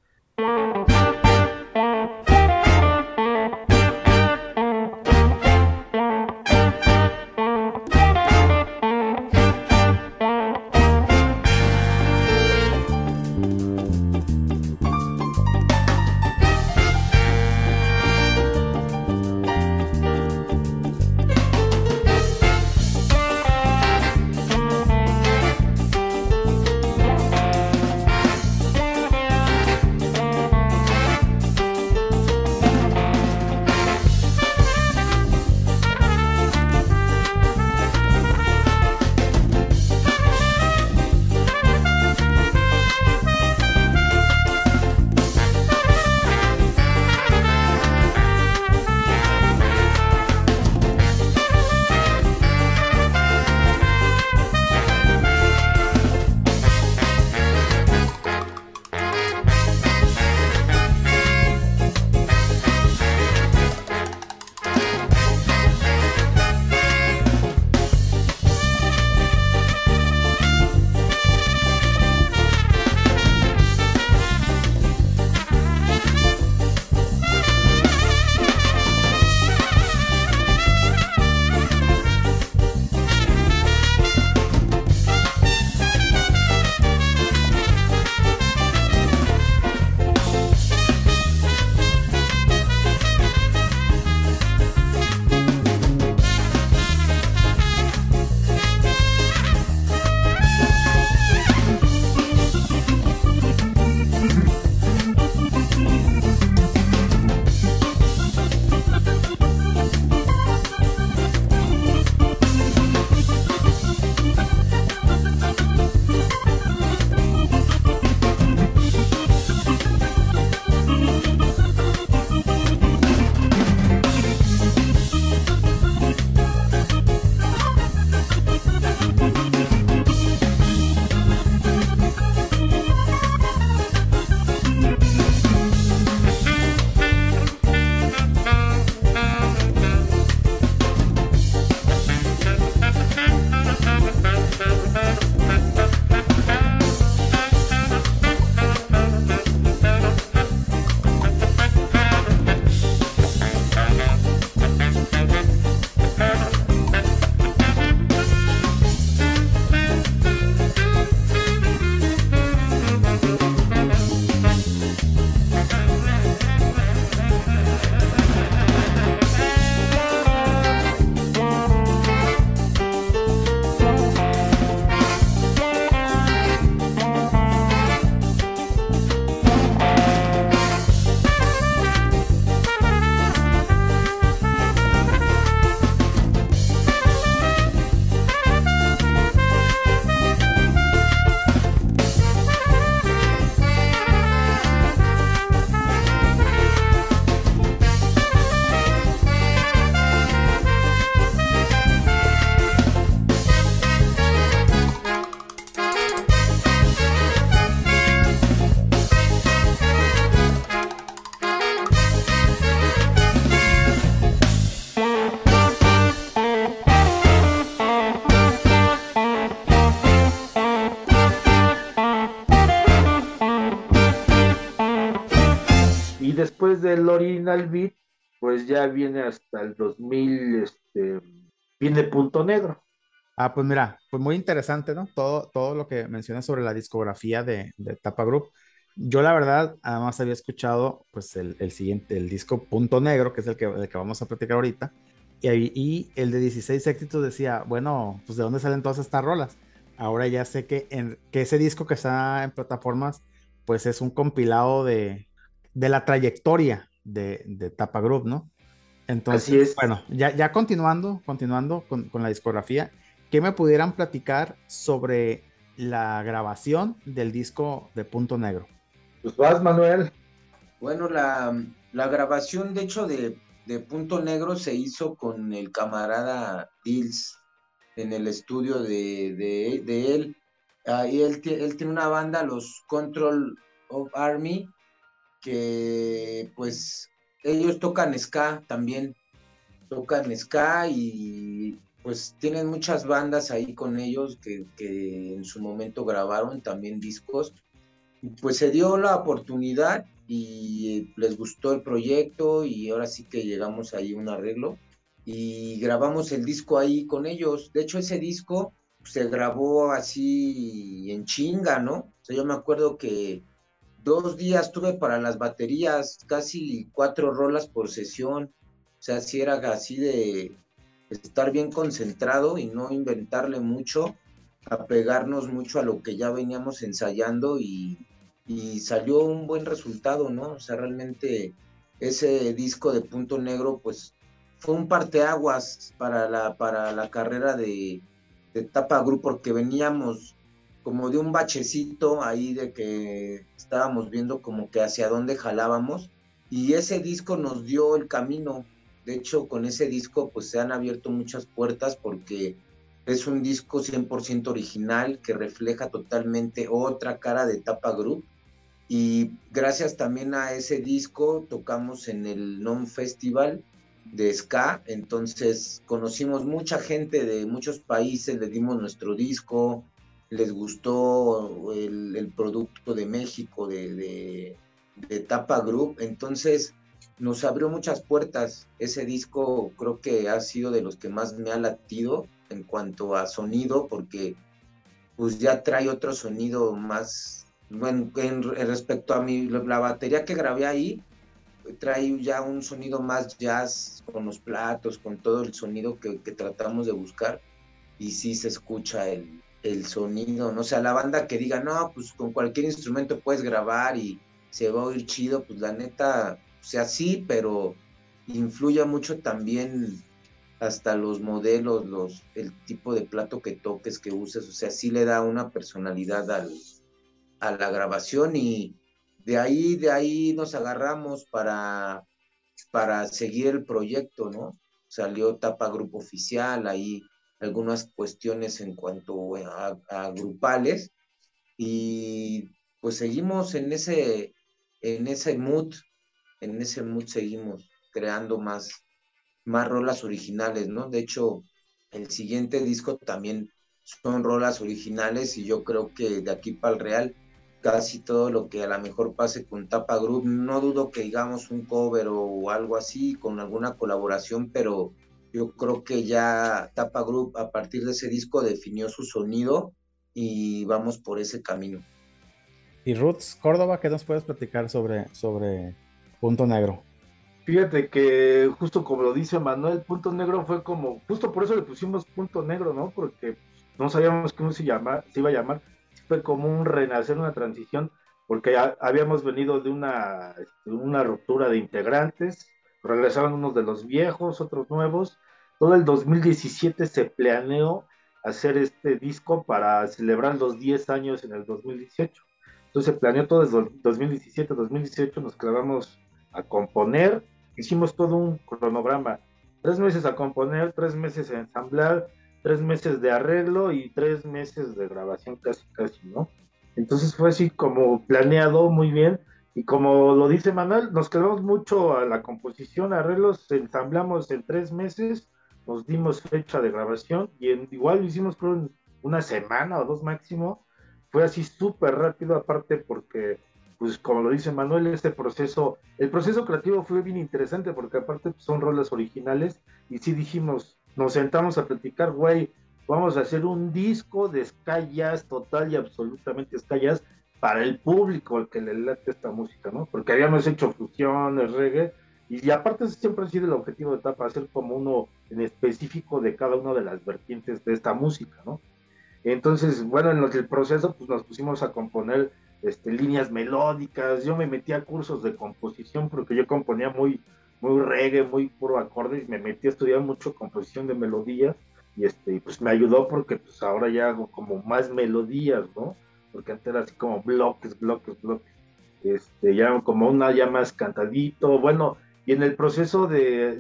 Speaker 3: Original Beat, pues ya viene hasta el 2000, este, viene Punto Negro.
Speaker 2: Ah, pues mira, pues muy interesante, ¿no? Todo, todo lo que mencionas sobre la discografía de, de Tapa Group. Yo la verdad, además había escuchado pues el, siguiente, el disco Punto Negro, que es el que, el que vamos a platicar ahorita, y, y el de 16 éxitos decía, bueno, pues de dónde salen todas estas rolas. Ahora ya sé que, en, que ese disco que está en plataformas, pues es un compilado de, de la trayectoria de, de Tapa Group, ¿no? Entonces,
Speaker 3: Así es.
Speaker 2: bueno, ya, ya continuando, continuando con, con la discografía, ¿qué me pudieran platicar sobre la grabación del disco de Punto Negro?
Speaker 3: Pues vas, Manuel.
Speaker 4: Bueno, la, la grabación, de hecho, de, de Punto Negro se hizo con el camarada Dills en el estudio de, de, de él. Ahí él, él tiene una banda, los Control of Army, que pues ellos tocan ska también, tocan ska y pues tienen muchas bandas ahí con ellos que, que en su momento grabaron también discos. Pues se dio la oportunidad y les gustó el proyecto y ahora sí que llegamos ahí a un arreglo y grabamos el disco ahí con ellos. De hecho, ese disco se grabó así en chinga, ¿no? O sea, yo me acuerdo que dos días tuve para las baterías, casi cuatro rolas por sesión. O sea, si era así de estar bien concentrado y no inventarle mucho, apegarnos mucho a lo que ya veníamos ensayando y, salió un buen resultado, ¿no? O sea, realmente ese disco de Punto Negro, pues fue un parteaguas para la, para la carrera de, de Tapa Group, porque veníamos como de un bachecito ahí de que estábamos viendo como que hacia dónde jalábamos y ese disco nos dio el camino. De hecho, con ese disco pues se han abierto muchas puertas porque es un disco 100% original que refleja totalmente otra cara de Tapa Group y gracias también a ese disco tocamos en el Non Festival de ska, entonces conocimos mucha gente de muchos países, les dimos nuestro disco, les gustó el, producto de México, de, Tapa Group, entonces nos abrió muchas puertas. Ese disco creo que ha sido de los que más me ha latido en cuanto a sonido, porque pues ya trae otro sonido más, bueno, en, en respecto a mi, la batería que grabé ahí, trae ya un sonido más jazz con los platos, con todo el sonido que, que tratamos de buscar y sí se escucha el, el, sonido, ¿no? O sea, la banda que diga, no, pues con cualquier instrumento puedes grabar y se va a oír chido, pues la neta, o sea, sí, pero influye mucho también hasta los modelos, los, el tipo de plato que toques, que uses, o sea, sí le da una personalidad al, a la grabación y de ahí, de ahí nos agarramos para, para seguir el proyecto, ¿no? Salió Tapa Grupo Oficial, ahí algunas cuestiones en cuanto a, a, grupales y pues seguimos en ese, en ese mood, en ese mood seguimos creando más, más rolas originales, ¿no? De hecho, el siguiente disco también son rolas originales y yo creo que de aquí para el Real casi todo lo que a lo mejor pase con Tapa Group, no dudo que digamos un cover o algo así con alguna colaboración, pero yo creo que ya Tapa Group a partir de ese disco definió su sonido y vamos por ese camino.
Speaker 2: Y Roots Córdoba, ¿qué nos puedes platicar sobre, sobre Punto Negro?
Speaker 3: Fíjate que justo como lo dice Manuel, Punto Negro fue como, justo por eso le pusimos Punto Negro, ¿no? Porque no sabíamos cómo se, llama, se iba a llamar, fue como un renacer, una transición, porque ya habíamos venido de una, una ruptura de integrantes, regresaron unos de los viejos, otros nuevos. Todo el 2017 se planeó hacer este disco para celebrar los 10 años en el 2018. Entonces se planeó todo desde 2017, 2018, nos clavamos a componer, hicimos todo un cronograma, tres meses a componer, tres meses a ensamblar, tres meses de arreglo y tres meses de grabación casi, casi, ¿no? Entonces fue así como planeado muy bien y como lo dice Manuel, nos quedamos mucho a la composición, arreglos, ensamblamos en tres meses, nos dimos fecha de grabación y en, igual lo hicimos en una semana o dos máximo, fue así súper rápido aparte porque pues como lo dice Manuel, este proceso, el proceso creativo fue bien interesante porque aparte pues, son rolas originales y sí dijimos, nos sentamos a platicar, güey, vamos a hacer un disco de ska jazz total y absolutamente ska jazz para el público al que le late esta música, ¿no? Porque habíamos hecho fusiones, reggae, y, aparte siempre ha sido el objetivo de Tapa, hacer como uno en específico de cada una de las vertientes de esta música, ¿no? Entonces, bueno, en el proceso pues nos pusimos a componer este, líneas melódicas, yo me metí a cursos de composición porque yo componía muy, muy reggae, muy puro acorde, y me metí a estudiar mucho composición de melodías, y este, pues me ayudó porque pues ahora ya hago como más melodías, ¿no? Porque antes era así como bloques, bloques, bloques, este, ya como una ya más cantadito, bueno, y en el proceso de,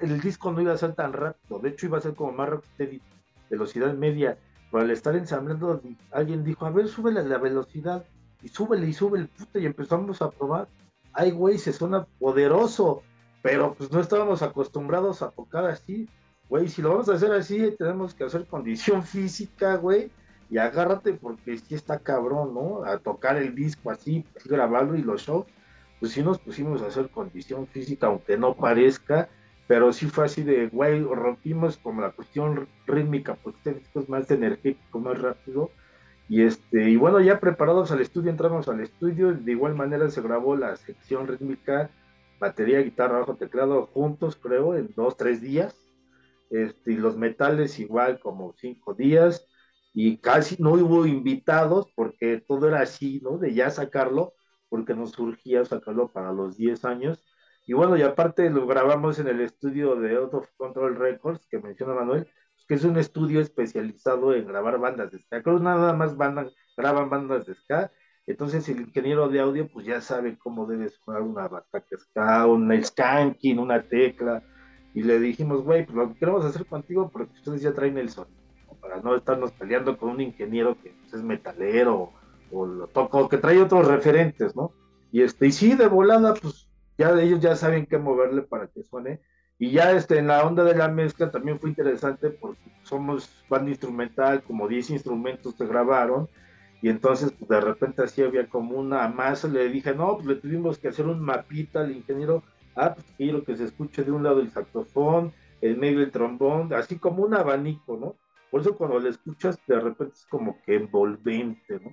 Speaker 3: el disco no iba a ser tan rápido, de hecho iba a ser como más rápido, velocidad media, pero al estar ensamblando, alguien dijo, a ver, súbele la velocidad, y súbele y súbele, puta, y empezamos a probar, ay, güey, se suena poderoso, pero pues no estábamos acostumbrados a tocar así, güey, si lo vamos a hacer así, tenemos que hacer condición física, güey, y agárrate porque sí está cabrón, ¿no? A tocar el disco así, grabarlo y los shows, pues sí nos pusimos a hacer condición física, aunque no parezca, pero sí fue así de, güey, rompimos como la cuestión rítmica, porque este disco es más energético, más rápido, y este, y bueno, ya preparados al estudio, entramos al estudio, de igual manera se grabó la sección rítmica, batería, guitarra, bajo, teclado, juntos creo, en dos, tres días, este, y los metales igual como cinco días, y casi no hubo invitados porque todo era así, ¿no? De ya sacarlo, porque nos surgía sacarlo para los 10 años. Y bueno, y aparte lo grabamos en el estudio de Out of Control Records, que menciona Manuel, que es un estudio especializado en grabar bandas de ska. Creo nada más graban bandas de ska. Entonces el ingeniero de audio pues ya sabe cómo debe sonar una bataca ska, un skanking, una tecla. Y le dijimos, güey, pues lo que queremos hacer contigo porque ustedes ya traen el sonido, para no estarnos peleando con un ingeniero que pues, es metalero o lo toco, que trae otros referentes, ¿no? Y este, y sí, de volada, pues ya ellos ya saben qué moverle para que suene. Y ya este, en la onda de la mezcla también fue interesante porque somos banda instrumental, como 10 instrumentos se grabaron, y entonces pues, de repente así había como una masa, le dije, no, pues le tuvimos que hacer un mapita al ingeniero, ah, pues quiero que se escuche de un lado el saxofón, en medio el trombón, así como un abanico, ¿no? Por eso cuando le escuchas, de repente es como que envolvente, ¿no?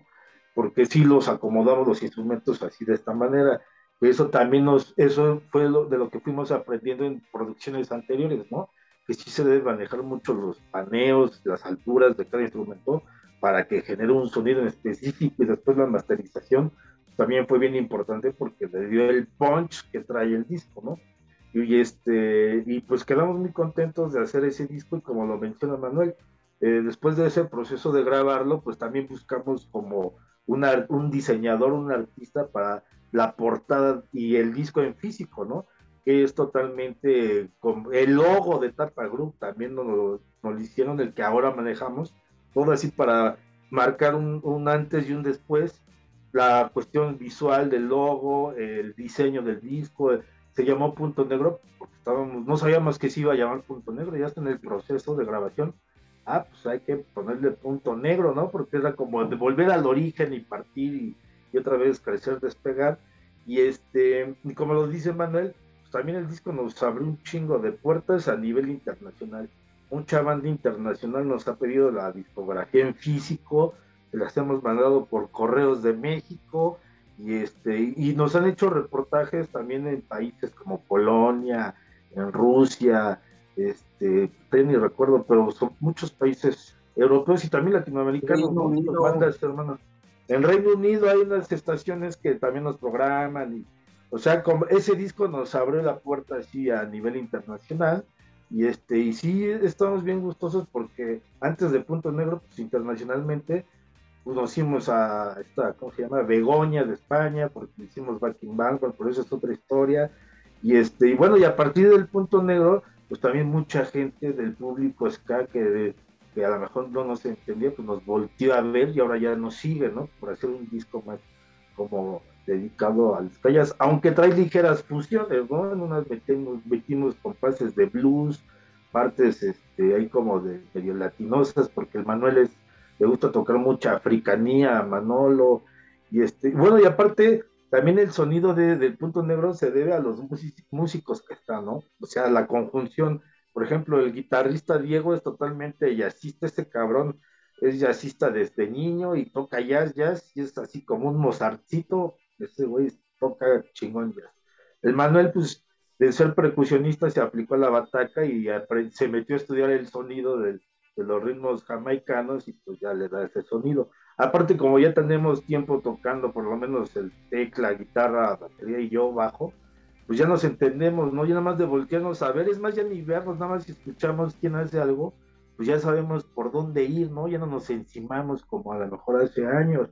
Speaker 3: porque sí los acomodamos los instrumentos así de esta manera. Eso también nos, eso fue lo, de lo que fuimos aprendiendo en producciones anteriores, ¿no? Que sí se debe manejar mucho los paneos, las alturas de cada instrumento para que genere un sonido en específico y después la masterización también fue bien importante porque le dio el punch que trae el disco, ¿no? Y, este, y pues quedamos muy contentos de hacer ese disco y como lo menciona Manuel, eh, después de ese proceso de grabarlo, pues también buscamos como un diseñador, un artista para la portada y el disco en físico, ¿no? Que es totalmente, con el logo de Tapa Group también nos lo, nos hicieron, el que ahora manejamos, todo así para marcar un, antes y un después, la cuestión visual del logo, el diseño del disco, se llamó Punto Negro, porque estábamos, no sabíamos que se iba a llamar Punto Negro, ya está en el proceso de grabación, ah, pues hay que ponerle punto negro, ¿no? Porque era como de volver al origen y partir y, otra vez crecer, despegar. Y este, y como lo dice Manuel, pues también el disco nos abrió un chingo de puertas a nivel internacional. Mucha banda internacional nos ha pedido la discografía en físico, se las hemos mandado por correos de México y este y nos han hecho reportajes también en países como Polonia, en Rusia, este, ni recuerdo, pero son muchos países europeos y también latinoamericanos, bandas, hermanos. En Reino Unido hay unas estaciones que también nos programan y, o sea, como ese disco nos abrió la puerta así a nivel internacional y este y sí estamos bien gustosos porque antes de Punto Negro, pues internacionalmente conocimos a esta, ¿cómo se llama? Begoña de España, porque hicimos Backing Bang, por eso es otra historia. Y este, y bueno, y a partir del Punto Negro, pues también mucha gente del público ska que, que a lo mejor no nos entendía, pues nos volteó a ver y ahora ya nos sigue, ¿no? Por hacer un disco más como dedicado a las calles, aunque trae ligeras fusiones, ¿no? En unas metimos, metimos compases de blues, partes este, ahí como de medio latinosas, porque el Manuel es, le gusta tocar mucha africanía, Manolo, y este, bueno, y aparte también el sonido de, del punto negro se debe a los músicos que están, ¿no? O sea, la conjunción. Por ejemplo, el guitarrista Diego es totalmente jazzista, este cabrón es jazzista desde niño y toca jazz, jazz, y es así como un mozartcito, ese güey toca chingón jazz. El Manuel, pues, de ser percusionista, se aplicó a la bataca y se metió a estudiar el sonido de los ritmos jamaicanos y pues ya le da ese sonido. Aparte, como ya tenemos tiempo tocando, por lo menos el tecla, guitarra, batería y yo bajo, pues ya nos entendemos, ¿no? Ya nada más de voltearnos a ver, es más, ya ni vernos, nada más si escuchamos quién hace algo, pues ya sabemos por dónde ir, ¿no? Ya no nos encimamos como a lo mejor hace años.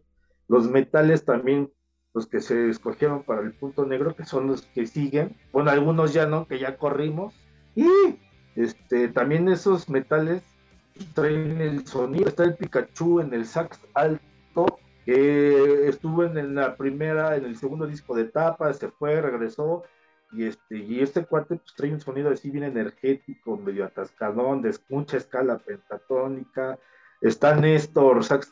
Speaker 3: Los metales también, los que se escogieron para el punto negro, que son los que siguen, bueno, algunos ya no, que ya corrimos, y este, también esos metales traen el sonido, está el Pikachu en el sax alto, que estuvo en la primera, en el segundo disco de tapa, se fue, regresó, y este, y este cuate pues, trae un sonido así bien energético, medio atascadón, de mucha escala pentatónica. Está Néstor, sax,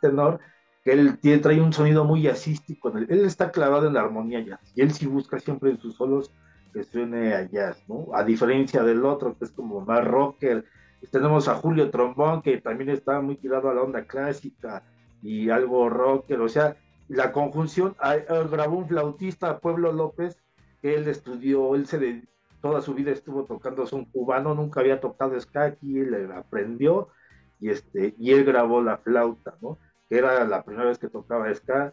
Speaker 3: tenor, que él tiene, trae un sonido muy jazzístico. Él, está clavado en la armonía jazz, y él sí busca siempre en sus solos que suene a jazz, ¿no? A diferencia del otro, que es como más rocker. Tenemos a Julio Trombón, que también está muy tirado a la onda clásica y algo rocker, o sea, la conjunción, grabó un flautista, Pueblo López, él estudió, él se de, toda su vida estuvo tocando son cubano, nunca había tocado ska, aquí él aprendió y este y él grabó la flauta, ¿no? Que era la primera vez que tocaba ska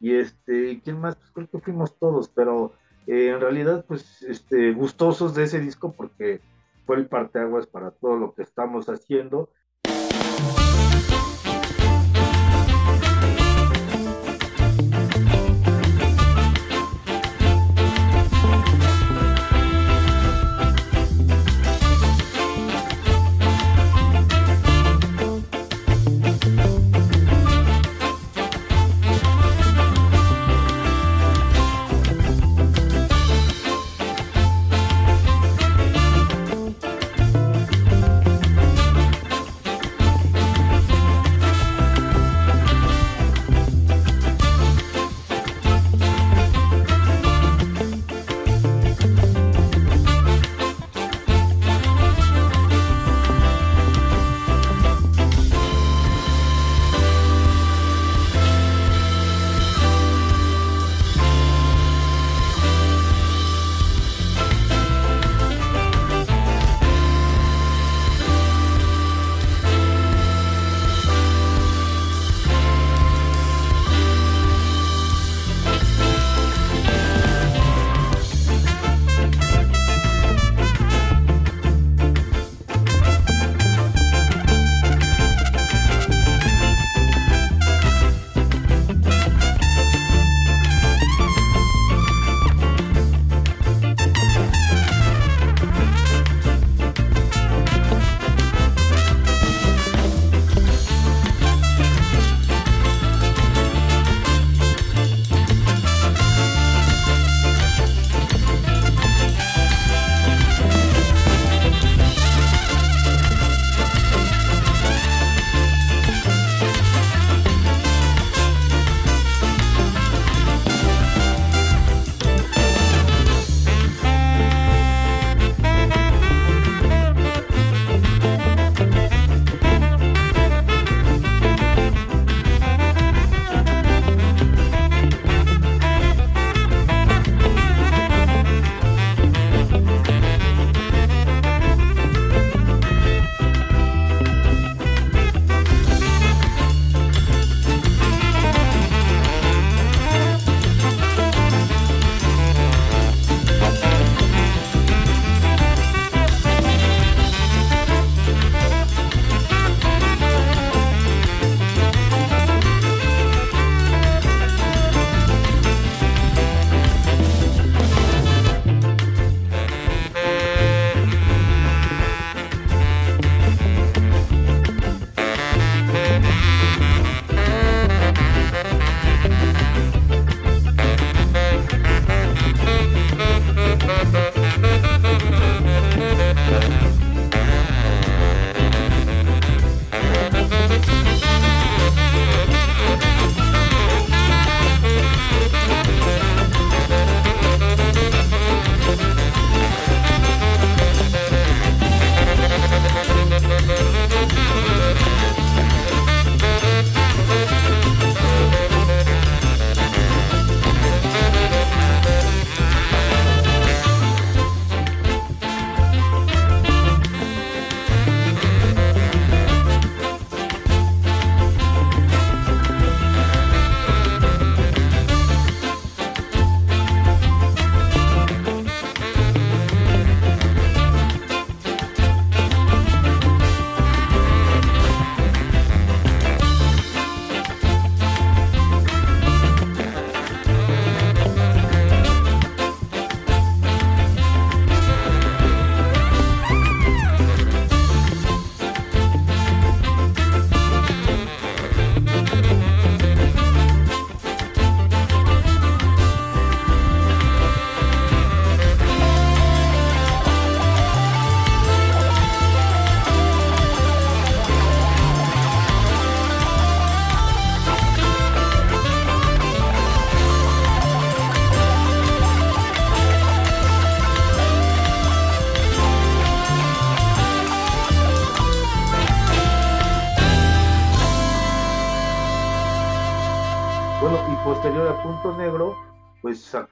Speaker 3: y este, ¿quién más? Pues creo que fuimos todos, pero eh, en realidad pues este gustosos de ese disco porque fue el parteaguas para todo lo que estamos haciendo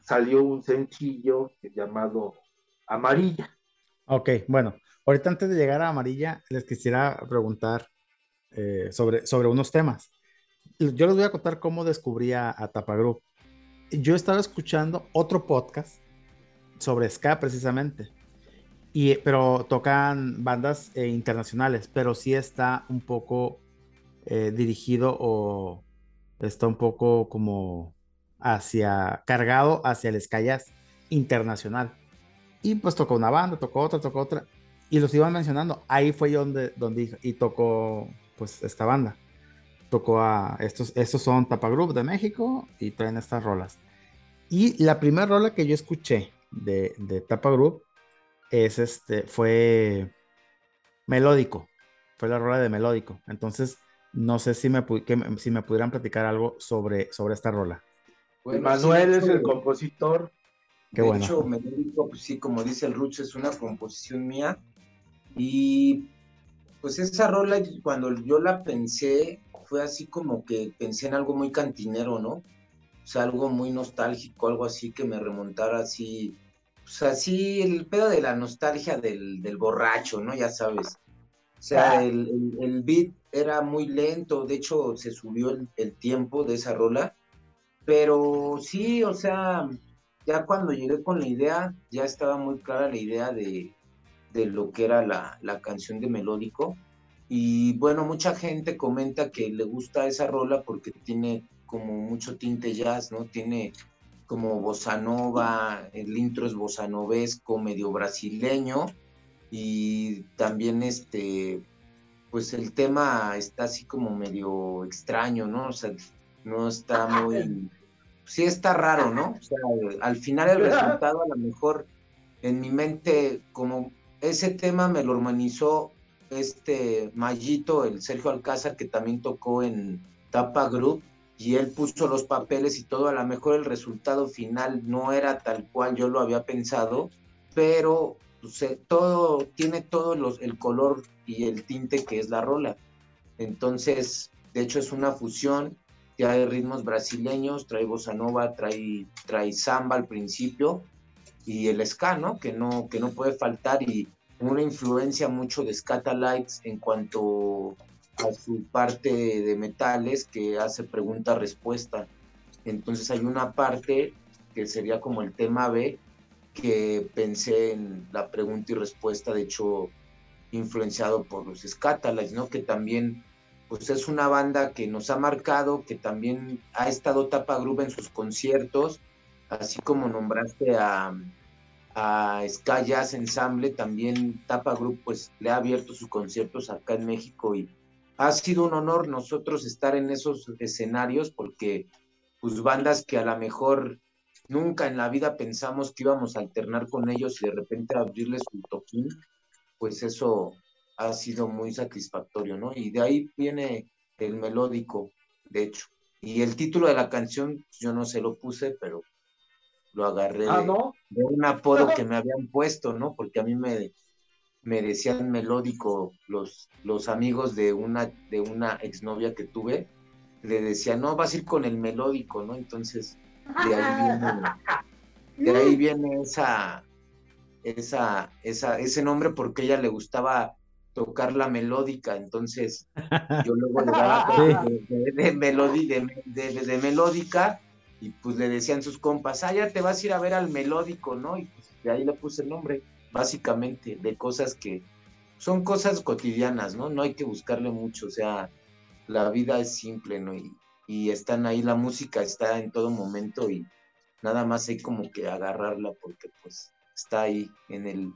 Speaker 3: salió un sencillo llamado Amarilla.
Speaker 2: Ok, bueno, ahorita antes de llegar a Amarilla, les quisiera preguntar eh, sobre, sobre unos temas. Yo les voy a contar cómo descubrí a, a. Yo estaba escuchando otro podcast sobre ska precisamente, y, pero tocan bandas eh, internacionales, pero sí está un poco eh, dirigido o está un poco como hacia, cargado hacia el jazz internacional. Y pues tocó una banda, tocó otra, tocó otra. Y los iban mencionando. Ahí fue donde, donde dije- y tocó pues esta banda. Tocó a estos, estos son Tapa Group de México y traen estas rolas. Y la primera rola que yo escuché de, de Tapa Group es este, fue Melódico. Fue la rola de Melódico. Entonces, no sé si me, que si me pudieran platicar algo sobre, sobre esta rola.
Speaker 4: Bueno,
Speaker 3: Manuel
Speaker 4: sí,
Speaker 3: es el compositor.
Speaker 2: Qué
Speaker 4: de
Speaker 2: bueno.
Speaker 4: hecho, Melódico, pues sí, como dice el Ruch, es una composición mía. Y pues esa rola, cuando yo la pensé, fue así como que pensé en algo muy cantinero, ¿no? O sea, algo muy nostálgico, algo así que me remontara así, pues así el pedo de la nostalgia del, del borracho, ¿no? Ya sabes. O sea, el, el- el beat era muy lento, de hecho se subió el, el tiempo de esa rola, pero sí, o sea, ya cuando llegué con la idea, ya estaba muy clara la idea de, de lo que era la, la canción de Melódico. Y bueno, mucha gente comenta que le gusta esa rola porque tiene como mucho tinte jazz, ¿no? Tiene como bossa nova, el intro es bossa novesco, medio brasileño, y también este, pues el tema está así como medio extraño, ¿no? O sea, no está muy, sí está raro, ¿no? O sea, al final el resultado a lo mejor en mi mente, como ese tema me lo organizó este Mayito, el Sergio Alcázar, que también tocó en Tapa Group, y él puso los papeles y todo, a lo mejor el resultado final no era tal cual yo lo había pensado, pero pues, todo, tiene todo los, el color y el tinte que es la rola. Entonces, de hecho es una fusión, trae ritmos brasileños, trae bossa nova, trae, trae samba al principio, y el ska, ¿no? Que no, que no puede faltar y una influencia mucho de Scatalites en cuanto a su parte de metales que hace pregunta-respuesta. Entonces hay una parte que sería como el tema B que pensé en la pregunta y respuesta, de hecho influenciado por los Scatalites, ¿no? Que también pues es una banda que nos ha marcado, que también ha estado Tapa Group en sus conciertos, así como nombraste a, a Sky Jazz Ensemble, también Tapa Group pues le ha abierto sus conciertos acá en México y ha sido un honor nosotros estar en esos escenarios porque pues bandas que a lo mejor nunca en la vida pensamos que íbamos a alternar con ellos y de repente abrirles un toquín, pues eso ha sido muy satisfactorio, ¿no? Y de ahí viene el melódico, de hecho. Y el título de la canción, yo no se lo puse, pero lo agarré
Speaker 3: Ah,
Speaker 4: de, un apodo que me habían puesto, ¿no? Porque a mí me, me decían melódico los, los amigos de una, de una exnovia que tuve, le decían, no, vas a ir con el melódico, ¿no? Entonces, de ahí viene, de ahí viene esa, esa, esa, ese nombre porque a ella le gustaba tocar la melódica, entonces yo luego le daba clases de, de, de melodi- de- de- de melódica y pues le decían sus compas, ah, ya te vas a ir a ver al melódico, ¿no? Y pues de ahí le puse el nombre, básicamente, de cosas que son cosas cotidianas, ¿no? No hay que buscarle mucho, o sea, la vida es simple, ¿no? Y, y están ahí, la música está en todo momento y nada más hay como que agarrarla porque pues está ahí en el,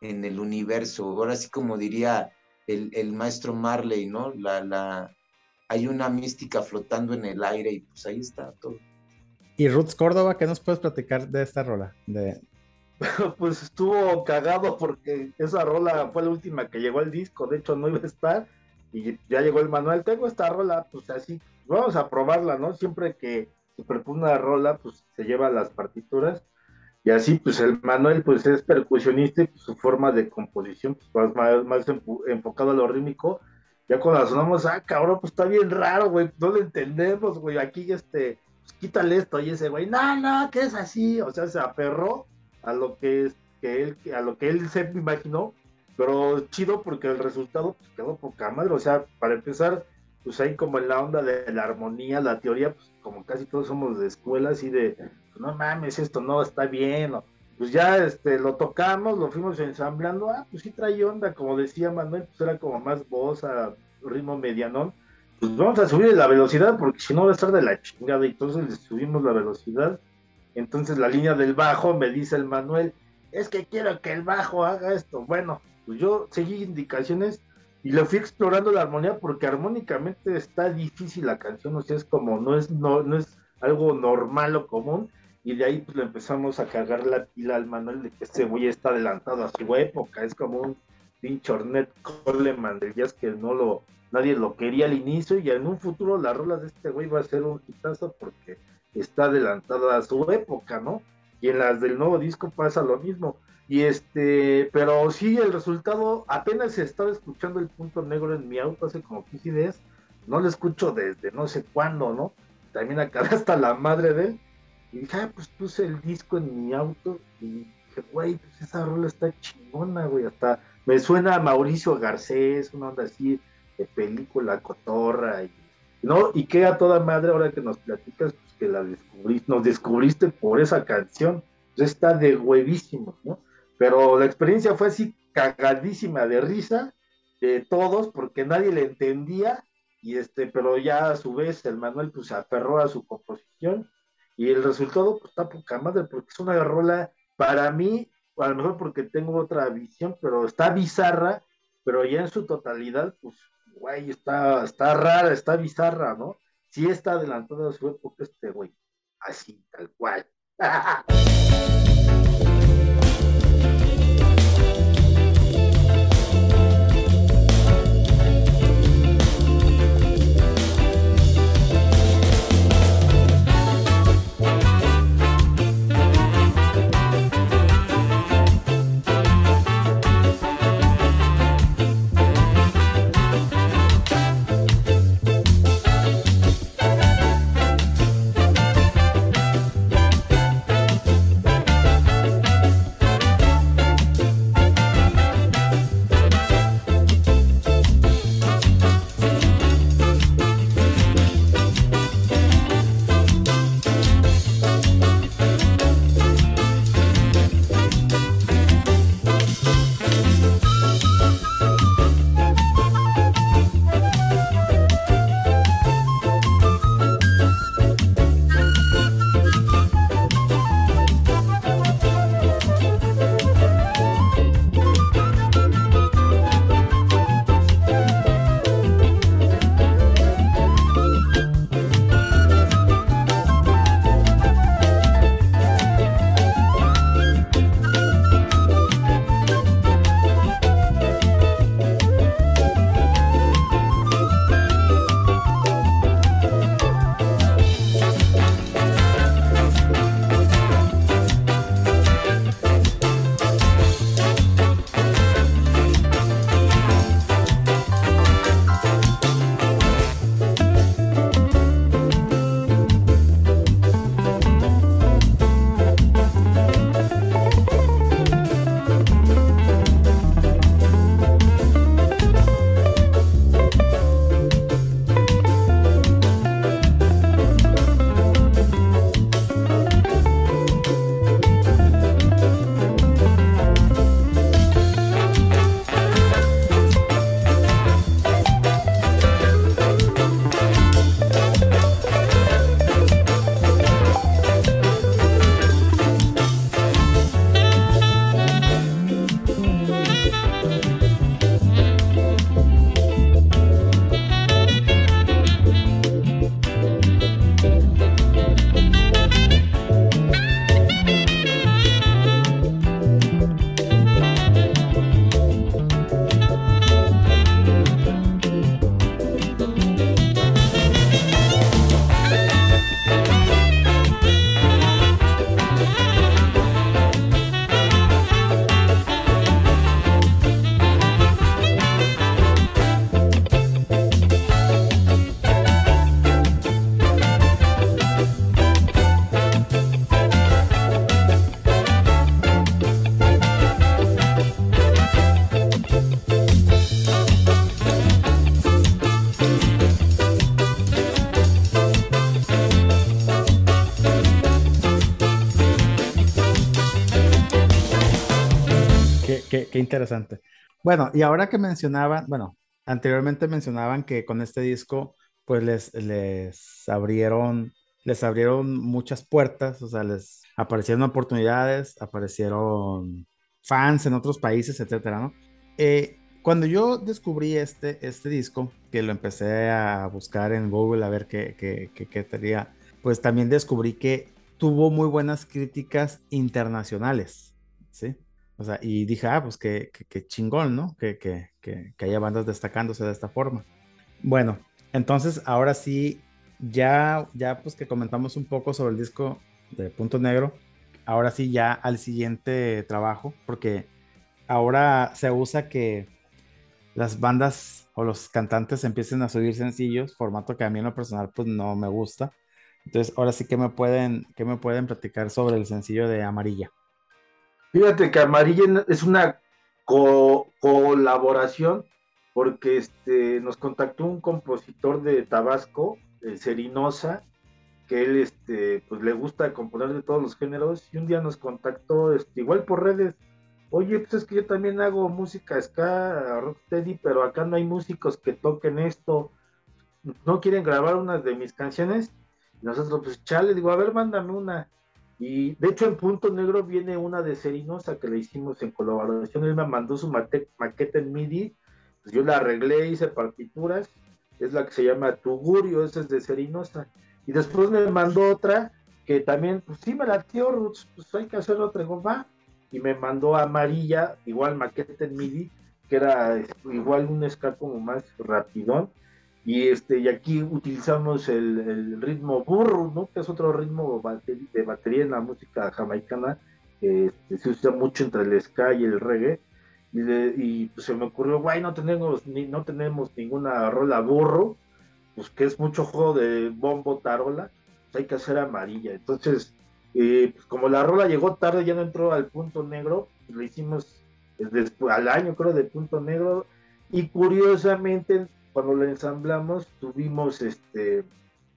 Speaker 4: en el universo. Ahora sí como diría el, el maestro Marley, ¿no? La, la, hay una mística flotando en el aire y pues ahí está todo.
Speaker 2: Y Roots Córdoba, ¿qué nos puedes platicar de esta rola? De...
Speaker 3: Pues estuvo cagado porque esa rola fue la última que llegó al disco, de hecho no iba a estar y ya llegó el manual, tengo esta rola, pues así, vamos a probarla, ¿no? Siempre que se propone una rola, pues se lleva las partituras y así, pues el Manuel, pues es percusionista y pues, su forma de composición, pues más, más, enfocado a lo rítmico. Ya cuando sonamos, ah, cabrón, pues está bien raro, güey, no lo entendemos, güey. Aquí, este, pues quítale esto. Y ese güey, no, no, que es así. O sea, se aferró a lo que, es, que él, a lo que él se imaginó, pero chido porque el resultado pues, quedó poca madre. O sea, para empezar, pues ahí como en la onda de la armonía, la teoría, pues como casi todos somos de escuela, así de, no mames, esto no está bien, pues ya este, lo tocamos, lo fuimos ensamblando, ah, pues sí trae onda, como decía Manuel, pues era como más voz a ritmo medianón, pues vamos a subir la velocidad porque si no va a estar de la chingada, y entonces le subimos la velocidad, entonces la línea del bajo me dice el Manuel, es que quiero que el bajo haga esto, bueno, pues yo seguí indicaciones y le fui explorando la armonía porque armónicamente está difícil la canción, o sea, es como, no es, no, no es algo normal o común, y de ahí pues le empezamos a cargar la pila al Manuel de que este güey está adelantado a su época, es como un pinche Ornette Coleman del jazz que no lo, nadie lo quería al inicio y en un futuro las rolas de este güey va a ser un hitazo porque está adelantado a su época, ¿no? Y en las del nuevo disco pasa lo mismo. Y este, pero sí, el resultado, apenas estaba escuchando el punto negro en mi auto hace como 15 días, no lo escucho desde no sé cuándo, ¿no? También acá hasta la madre de él. Y dije, ah, pues puse el disco en mi auto y dije, güey, pues esa rola está chingona, güey. Hasta me suena a Mauricio Garcés, una onda así de película cotorra. Y, ¿no? Y queda toda madre ahora que nos platicas, pues que la descubriste, nos descubriste por esa canción. Pues está de huevísimos, ¿no? Pero la experiencia fue así cagadísima de risa de todos porque nadie le entendía y este, pero ya a su vez el Manuel pues aferró a su composición y el resultado pues está poca madre porque es una rola para mí, a lo mejor porque tengo otra visión, pero está bizarra, pero ya en su totalidad pues güey, está, está rara, está bizarra, ¿no? Sí está adelantado a su época este güey, así, tal cual.
Speaker 2: qué, interesante. Bueno, y ahora que mencionaban, bueno, anteriormente mencionaban que con este disco, pues les, les abrieron, les abrieron muchas puertas, o sea, les aparecieron oportunidades, aparecieron fans en otros países, etcétera, ¿no? Eh, cuando yo descubrí este, este disco, que lo empecé a buscar en Google a ver qué, qué, qué, qué tenía, pues también descubrí que tuvo muy buenas críticas internacionales, ¿sí? O sea, y dije, ah, pues qué, chingón, ¿no? Que, que, que, que haya bandas destacándose de esta forma. Bueno, entonces ahora sí, ya, ya pues que comentamos un poco sobre el disco de Punto Negro, ahora sí ya al siguiente trabajo, porque ahora se usa que las bandas o los cantantes empiecen a subir sencillos, formato que a mí en lo personal pues no me gusta. Entonces, ahora sí que me pueden, que me pueden platicar sobre el sencillo de Amarilla.
Speaker 3: Fíjate que Amarilla es una colaboración porque este, nos contactó un compositor de Tabasco, el Serinosa, que él este, pues, le gusta componer de todos los géneros, y un día nos contactó, este, igual por redes, oye, pues es que yo también hago música ska, rocksteady, pero acá no hay músicos que toquen esto, no quieren grabar unas de mis canciones, nosotros, pues chale, digo, a ver, mándame una. Y de hecho en Punto Negro viene una de Serinosa que le hicimos en colaboración. Él me mandó su maqueta en MIDI, pues yo la arreglé, hice partituras. Es la que se llama Tugurio, esa es de Serinosa. Y después me mandó otra que también, pues sí me la tío, pues hay que hacer otra, va. Y me mandó amarilla, igual maqueta en MIDI, que era igual un ska como más rapidón y este y aquí utilizamos el, ritmo burro, ¿no? que es otro ritmo de batería en la música jamaicana, que este, se usa mucho entre el ska y el reggae. Y, y pues se me ocurrió, guay, no tenemos, ni, no tenemos ninguna rola burro, pues que es mucho juego de bombo tarola, pues hay que hacer amarilla. Entonces, eh, pues como la rola llegó tarde, ya no entró al punto negro, pues le hicimos eh, después, al año creo de punto negro, y curiosamente cuando lo ensamblamos, tuvimos este,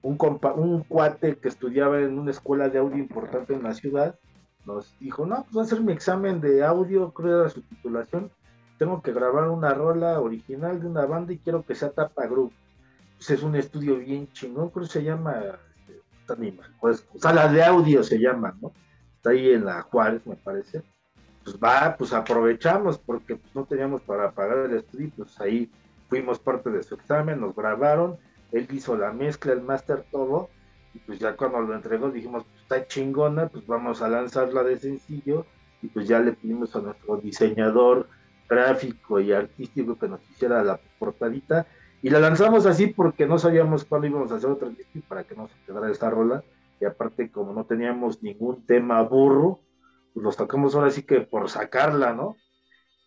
Speaker 3: un, un cuate que estudiaba en una escuela de audio importante en la ciudad, nos dijo, no, pues voy a hacer mi examen de audio, creo era su titulación, tengo que grabar una rola original de una banda y quiero que sea Tapa Group. Pues es un estudio bien chingón, creo que se llama, este, pues, sala de audio se llama, ¿no? Está ahí en la Juárez, me parece. Pues va, pues aprovechamos porque pues, no teníamos para pagar el estudio, pues ahí fuimos parte de su examen, nos grabaron, él hizo la mezcla, el máster, todo, y pues ya cuando lo entregó dijimos, pues está chingona, pues vamos a lanzarla de sencillo, y pues ya le pedimos a nuestro diseñador gráfico y artístico que nos hiciera la portadita, y la lanzamos así porque no sabíamos cuándo íbamos a hacer otro disco para que no se quedara esta rola, y aparte como no teníamos ningún tema burro, pues los tocamos ahora sí que por sacarla, ¿no?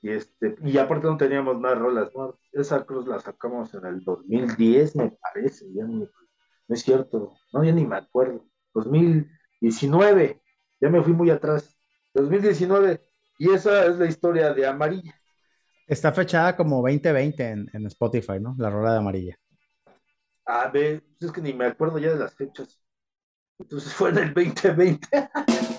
Speaker 3: Y, este, y aparte no teníamos más rolas, ¿no? Esa cruz la sacamos en el 2010, me parece, ya no, no es cierto, no, ya ni me acuerdo. 2019, ya me fui muy atrás. 2019, y esa es la historia de Amarilla.
Speaker 2: Está fechada como 2020 en, en Spotify, ¿no? La rola de Amarilla.
Speaker 3: A ver, es que ni me acuerdo ya de las fechas. Entonces fue en el 2020.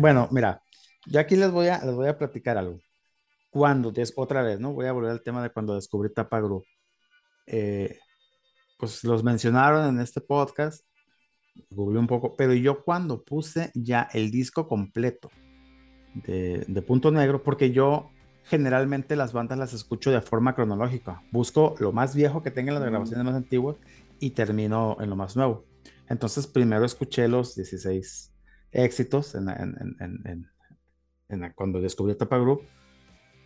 Speaker 2: Bueno, mira, yo aquí les voy a, les voy a platicar algo. Cuando, des- otra vez, ¿no? Voy a volver al tema de cuando descubrí Tapa Group. Eh, pues los mencionaron en este podcast, googleé un poco, pero yo cuando puse ya el disco completo de, de Punto Negro, porque yo generalmente las bandas las escucho de forma cronológica, busco lo más viejo que tengan las grabaciones más antiguas y termino en lo más nuevo. Entonces primero escuché los 16 éxitos en, en- en- cuando descubrí Tapa Group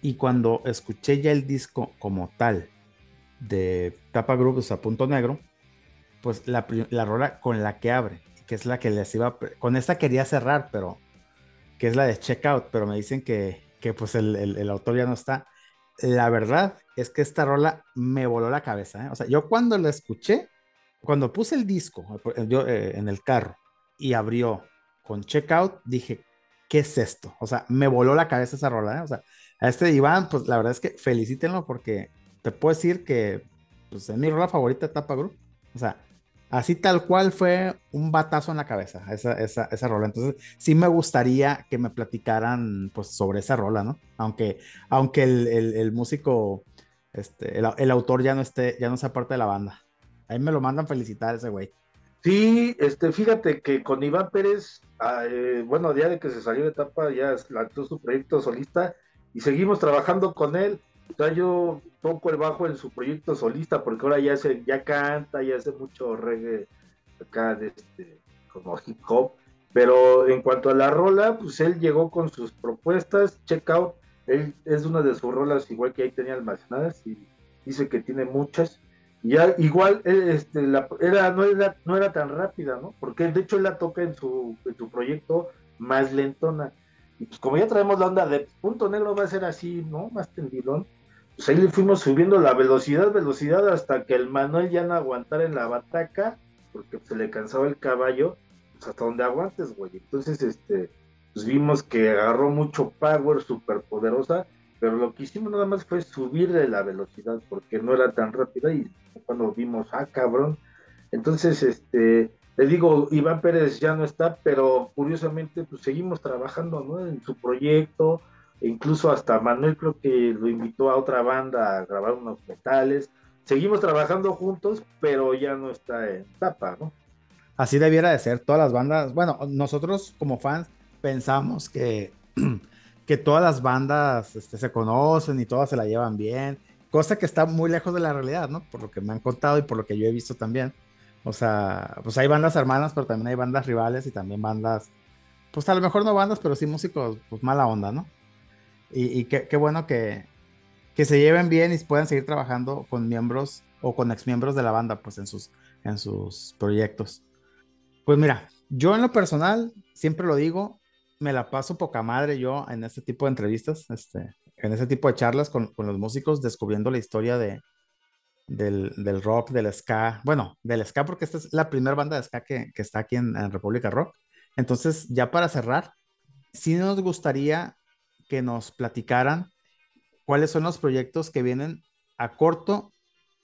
Speaker 2: y cuando escuché ya el disco como tal de Tapa Group, o sea, Punto Negro, pues la, la rola con la que abre, que es la que les iba, con esta quería cerrar, pero que es la de Checkout, pero me dicen que, que pues el, el- el autor ya no está. La verdad es que esta rola me voló la cabeza, ¿eh? O sea, yo cuando la escuché, cuando puse el disco yo, eh, en el carro y abrió con Checkout, dije, ¿qué es esto? O sea, me voló la cabeza esa rola, ¿eh? O sea, a este Iván, pues la verdad es que felicítenlo porque te puedo decir que pues, es mi rola favorita de Tapa Group. O sea, así tal cual fue un batazo en la cabeza esa, esa, esa rola. Entonces, sí me gustaría que me platicaran pues sobre esa rola, ¿no? Aunque, aunque el, el, músico, este, el, el, autor ya no esté, ya no sea parte de la banda. Ahí me lo mandan felicitar ese güey.
Speaker 3: Sí, este, fíjate que con Iván Pérez, eh, bueno, ya de que se salió de etapa, ya lanzó su proyecto solista y seguimos trabajando con él. O sea, yo toco el bajo en su proyecto solista porque ahora ya se, ya canta, ya hace mucho reggae acá de este, como hip hop. Pero en cuanto a la rola, pues él llegó con sus propuestas, check out. Él es una de sus rolas, igual que ahí tenía almacenadas, y dice que tiene muchas. Ya igual este, la, era, no, era, no era tan rápida, ¿no? Porque de hecho él la toca en su, en su proyecto más lentona. Y pues como ya traemos la onda de punto negro va a ser así, ¿no? Más tendidón. Pues ahí le fuimos subiendo la velocidad, velocidad, hasta que el Manuel ya no aguantara en la bataca, porque se le cansaba el caballo, pues hasta donde aguantes, güey. Entonces, este, pues vimos que agarró mucho power, súper poderosa, pero lo que hicimos nada más fue subirle la velocidad, porque no era tan rápida, y cuando vimos, ah, cabrón. Entonces, este, le digo, Iván Pérez ya no está, pero curiosamente, pues seguimos trabajando, ¿no? En su proyecto, e incluso hasta Manuel creo que lo invitó a otra banda a grabar unos metales. Seguimos trabajando juntos, pero ya no está en tapa, ¿no?
Speaker 2: Así debiera de ser todas las bandas. Bueno, nosotros como fans pensamos que, que todas las bandas este, se conocen y todas se la llevan bien, cosa que está muy lejos de la realidad, ¿no? Por lo que me han contado y por lo que yo he visto también. O sea, pues hay bandas hermanas, pero también hay bandas rivales y también bandas, pues a lo mejor no bandas, pero sí músicos, pues mala onda, ¿no? Y, y qué, bueno que, que se lleven bien y puedan seguir trabajando con miembros o con exmiembros de la banda, pues en sus, en sus proyectos. Pues mira, yo en lo personal, siempre lo digo, me la paso poca madre yo en este tipo de entrevistas, este, en ese tipo de charlas con, con los músicos, descubriendo la historia de, del, del, rock, del ska, bueno, del ska porque esta es la primera banda de ska que, que está aquí en, en, República Rock. Entonces, ya para cerrar, sí nos gustaría que nos platicaran cuáles son los proyectos que vienen a corto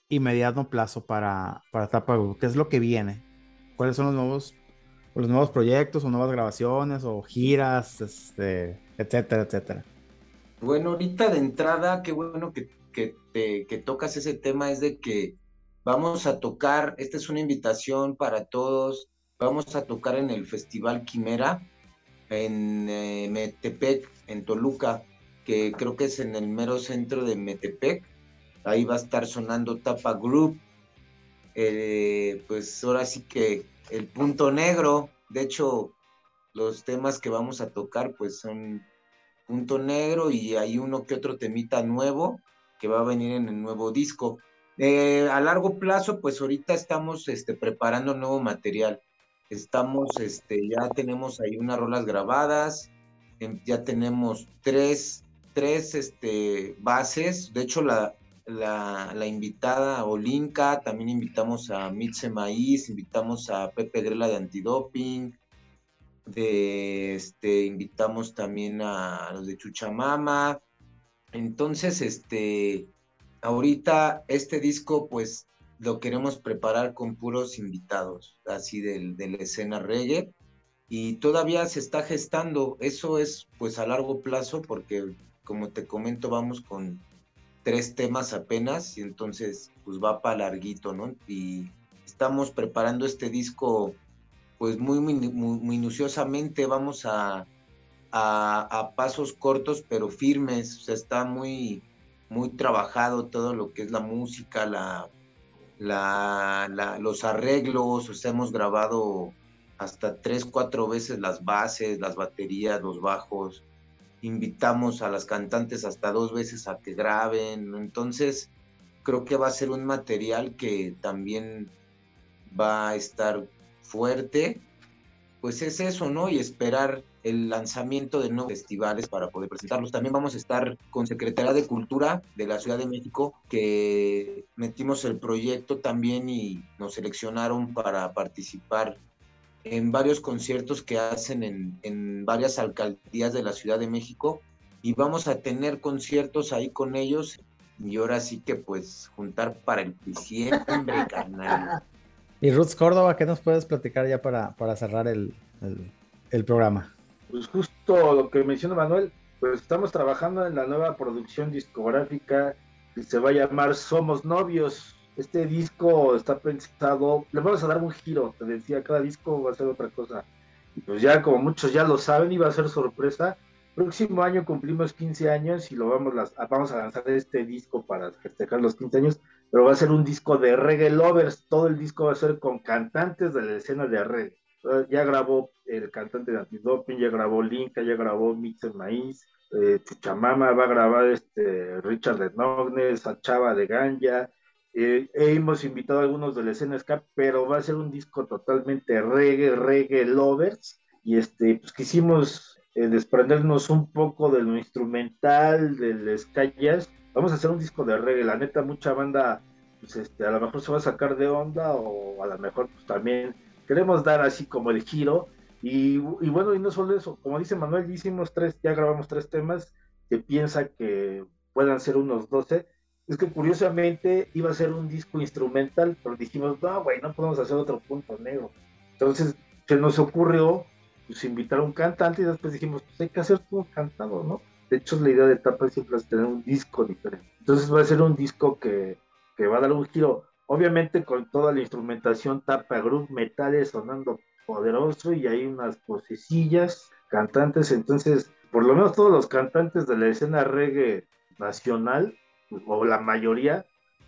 Speaker 2: y mediano plazo para, para Tapa qué es lo que viene, cuáles son los nuevos, los nuevos proyectos o nuevas grabaciones o giras, este, etcétera, etcétera.
Speaker 4: Bueno, ahorita de entrada, qué bueno que, que, tocas ese tema, es de que vamos a tocar, esta es una invitación para todos, vamos a tocar en el Festival Quimera, en eh, Metepec, en Toluca, que creo que es en el mero centro de Metepec, ahí va a estar sonando Tapa Group, eh, pues ahora sí que el punto negro, de hecho, los temas que vamos a tocar pues son punto negro y hay uno que otro temita nuevo que va a venir en el nuevo disco. Eh, a largo plazo, pues ahorita estamos este, preparando nuevo material. Estamos, este, ya tenemos ahí unas rolas grabadas, ya tenemos tres, tres este, bases. De hecho, la, la, invitada Olinka, también invitamos a Mitze Maíz, invitamos a Pepe Grela de Antidoping, de este invitamos también a los de Chuchamama. Entonces, este ahorita este disco pues lo queremos preparar con puros invitados, así del, de escena reggae. y todavía se está gestando. Eso es pues a largo plazo porque como te comento vamos con tres temas apenas y entonces pues va para larguito, ¿no? Y estamos preparando este disco pues muy, minuciosamente, vamos a, a, pasos cortos pero firmes, o sea, está muy, muy trabajado todo lo que es la música, la, la, los arreglos, o sea, hemos grabado hasta tres, cuatro veces las bases, las baterías, los bajos, invitamos a las cantantes hasta dos veces a que graben, entonces creo que va a ser un material que también va a estar fuerte, pues es eso, ¿no? Y esperar el lanzamiento de nuevos festivales para poder presentarlos. También vamos a estar con Secretaría de Cultura de la Ciudad de México, que metimos el proyecto también y nos seleccionaron para participar en varios conciertos que hacen en, en varias alcaldías de la Ciudad de México. Y vamos a tener conciertos ahí con ellos. Y ahora sí que pues juntar para el diciembre, carnal.
Speaker 2: Y Ruth Córdoba, ¿qué nos puedes platicar ya para, para cerrar el, el, programa?
Speaker 3: Pues justo lo que menciona Manuel, pues estamos trabajando en la nueva producción discográfica que se va a llamar Somos Novios. Este disco está pensado, le vamos a dar un giro, te decía, cada disco va a ser otra cosa. Y pues ya como muchos ya lo saben, iba a ser sorpresa. Próximo año cumplimos 15 años y lo vamos, vamos a lanzar este disco para festejar los 15 años pero va a ser un disco de reggae lovers. Todo el disco va a ser con cantantes de la escena de reggae. Ya grabó el cantante de Antidoping, ya grabó Linka, ya grabó Mix en Maíz, eh, Chuchamama, va a grabar este Richard de Nognes, Chava de Ganja. Eh, hemos invitado a algunos de la escena ska, pero va a ser un disco totalmente reggae, reggae lovers. Y este, pues quisimos eh, desprendernos un poco de lo instrumental, del ska jazz, vamos a hacer un disco de reggae, la neta, mucha banda, pues este, a lo mejor se va a sacar de onda o a lo mejor pues también queremos dar así como el giro. Y, bueno, y no solo eso, como dice Manuel, hicimos tres, ya grabamos tres temas, que piensa que puedan ser unos 12. Es que curiosamente iba a ser un disco instrumental, pero dijimos, no, güey, no podemos hacer otro punto negro. Entonces se nos ocurrió pues, invitar a un cantante y después dijimos, pues hay que hacer todo cantado, ¿no? De hecho, la idea de Tapa siempre es tener un disco diferente. Entonces va a ser un disco que, que va a dar un giro, obviamente con toda la instrumentación Tapa Group, metales sonando poderoso y hay unas vocecillas, cantantes. Entonces, por lo menos todos los cantantes de la escena reggae nacional, o la mayoría,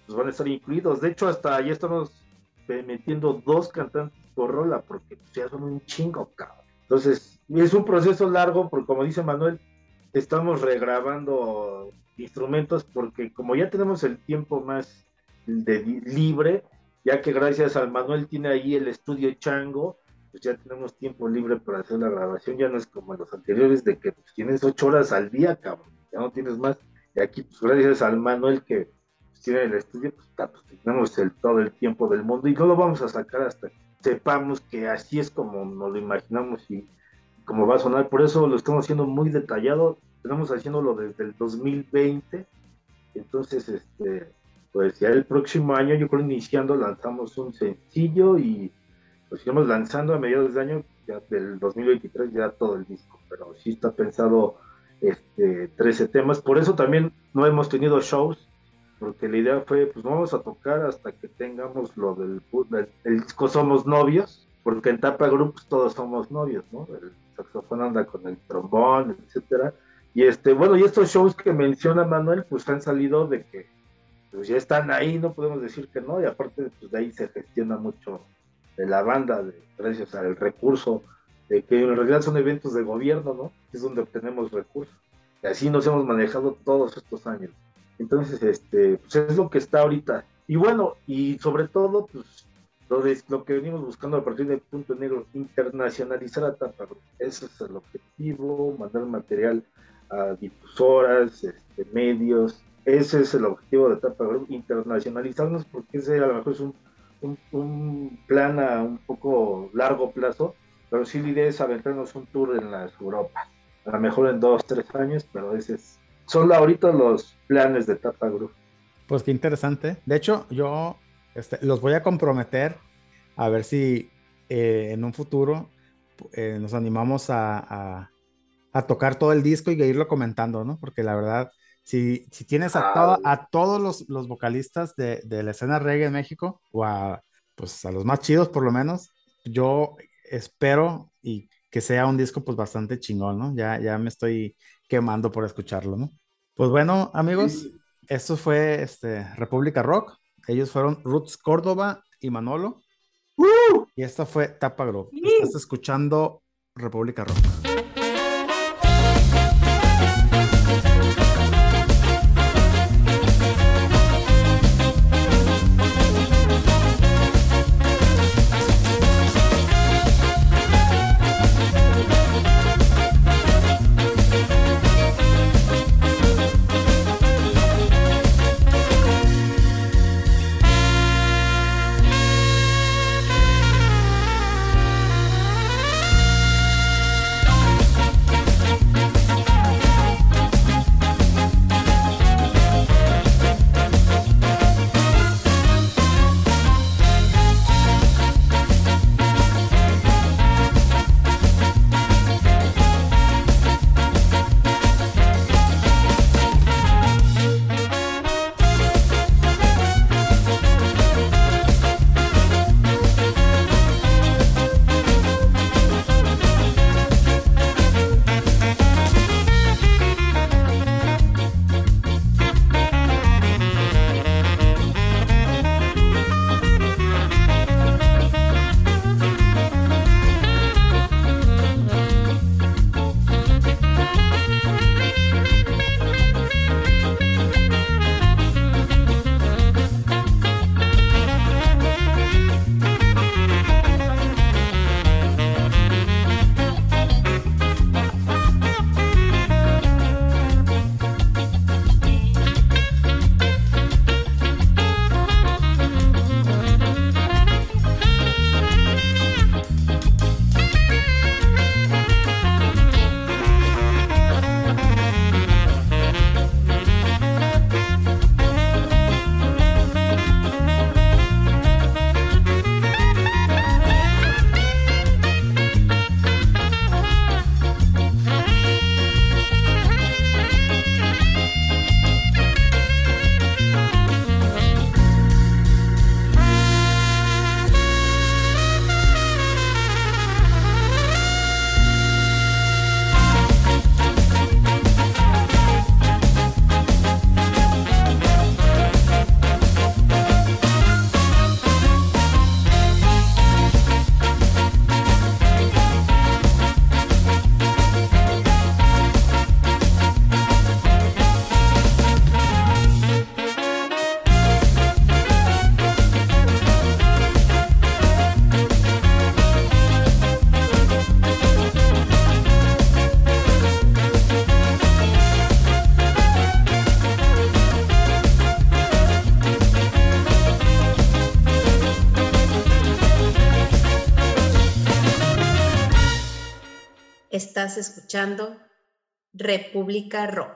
Speaker 3: pues van a estar incluidos. De hecho, hasta ya estamos metiendo dos cantantes por rola, porque ya son un chingo, cabrón. Entonces, es un proceso largo, porque como dice Manuel, estamos regrabando instrumentos porque como ya tenemos el tiempo más libre, ya que gracias al Manuel tiene ahí el estudio Chango, pues ya tenemos tiempo libre para hacer la grabación, ya no es como los anteriores de que pues, tienes ocho horas al día, cabrón, ya no tienes más. Y aquí, pues gracias al Manuel que pues, tiene el estudio, pues, pues, tenemos el, todo el tiempo del mundo y no lo vamos a sacar hasta que sepamos que así es como nos lo imaginamos y como va a sonar, por eso lo estamos haciendo muy detallado, estamos haciéndolo desde el 2020, entonces, este, pues ya el próximo año, yo creo iniciando, lanzamos un sencillo y lo seguimos lanzando a mediados de año, ya del 2023, ya todo el disco, pero sí está pensado este, 13 temas, por eso también no hemos tenido shows, porque la idea fue, pues vamos a tocar hasta que tengamos lo del, el disco Somos Novios, porque en Tapa Groups todos somos novios, ¿no? saxofón anda con el trombón, etcétera. Y este, bueno, y estos shows que menciona Manuel, pues han salido de que pues ya están ahí, no podemos decir que no, y aparte pues de ahí se gestiona mucho de la banda, de, gracias al recurso, de que en realidad son eventos de gobierno, ¿no? Es donde obtenemos recursos. Y así nos hemos manejado todos estos años. Entonces, este, pues es lo que está ahorita. Y bueno, y sobre todo, pues lo, que venimos buscando a partir del punto negro, internacionalizar a Tapa Ese es el objetivo, mandar material a difusoras, este, medios. Ese es el objetivo de Tapa Group, internacionalizarnos, porque ese a lo mejor es un, un, plan a un poco largo plazo, pero sí la idea es aventarnos un tour en las Europas. A lo mejor en dos, tres años, pero ese es, son ahorita los planes de Tapa Group.
Speaker 2: Pues qué interesante. De hecho, yo este, los voy a comprometer a ver si eh, en un futuro eh, nos animamos a, a- a tocar todo el disco y a irlo comentando, ¿no? Porque la verdad, si, si tienes a,
Speaker 3: Ah.
Speaker 2: a todos los, los vocalistas de, de la escena reggae en México, o a, pues, a los más chidos por lo menos, yo espero y que sea un disco pues bastante chingón, ¿no? Ya, ya me estoy quemando por escucharlo, ¿no? Pues bueno, amigos, esto fue este, República Rock. Ellos fueron Roots Córdoba y Manolo. Y esta fue Tapa Group. Estás escuchando República Rock.
Speaker 1: Escuchando República Rock.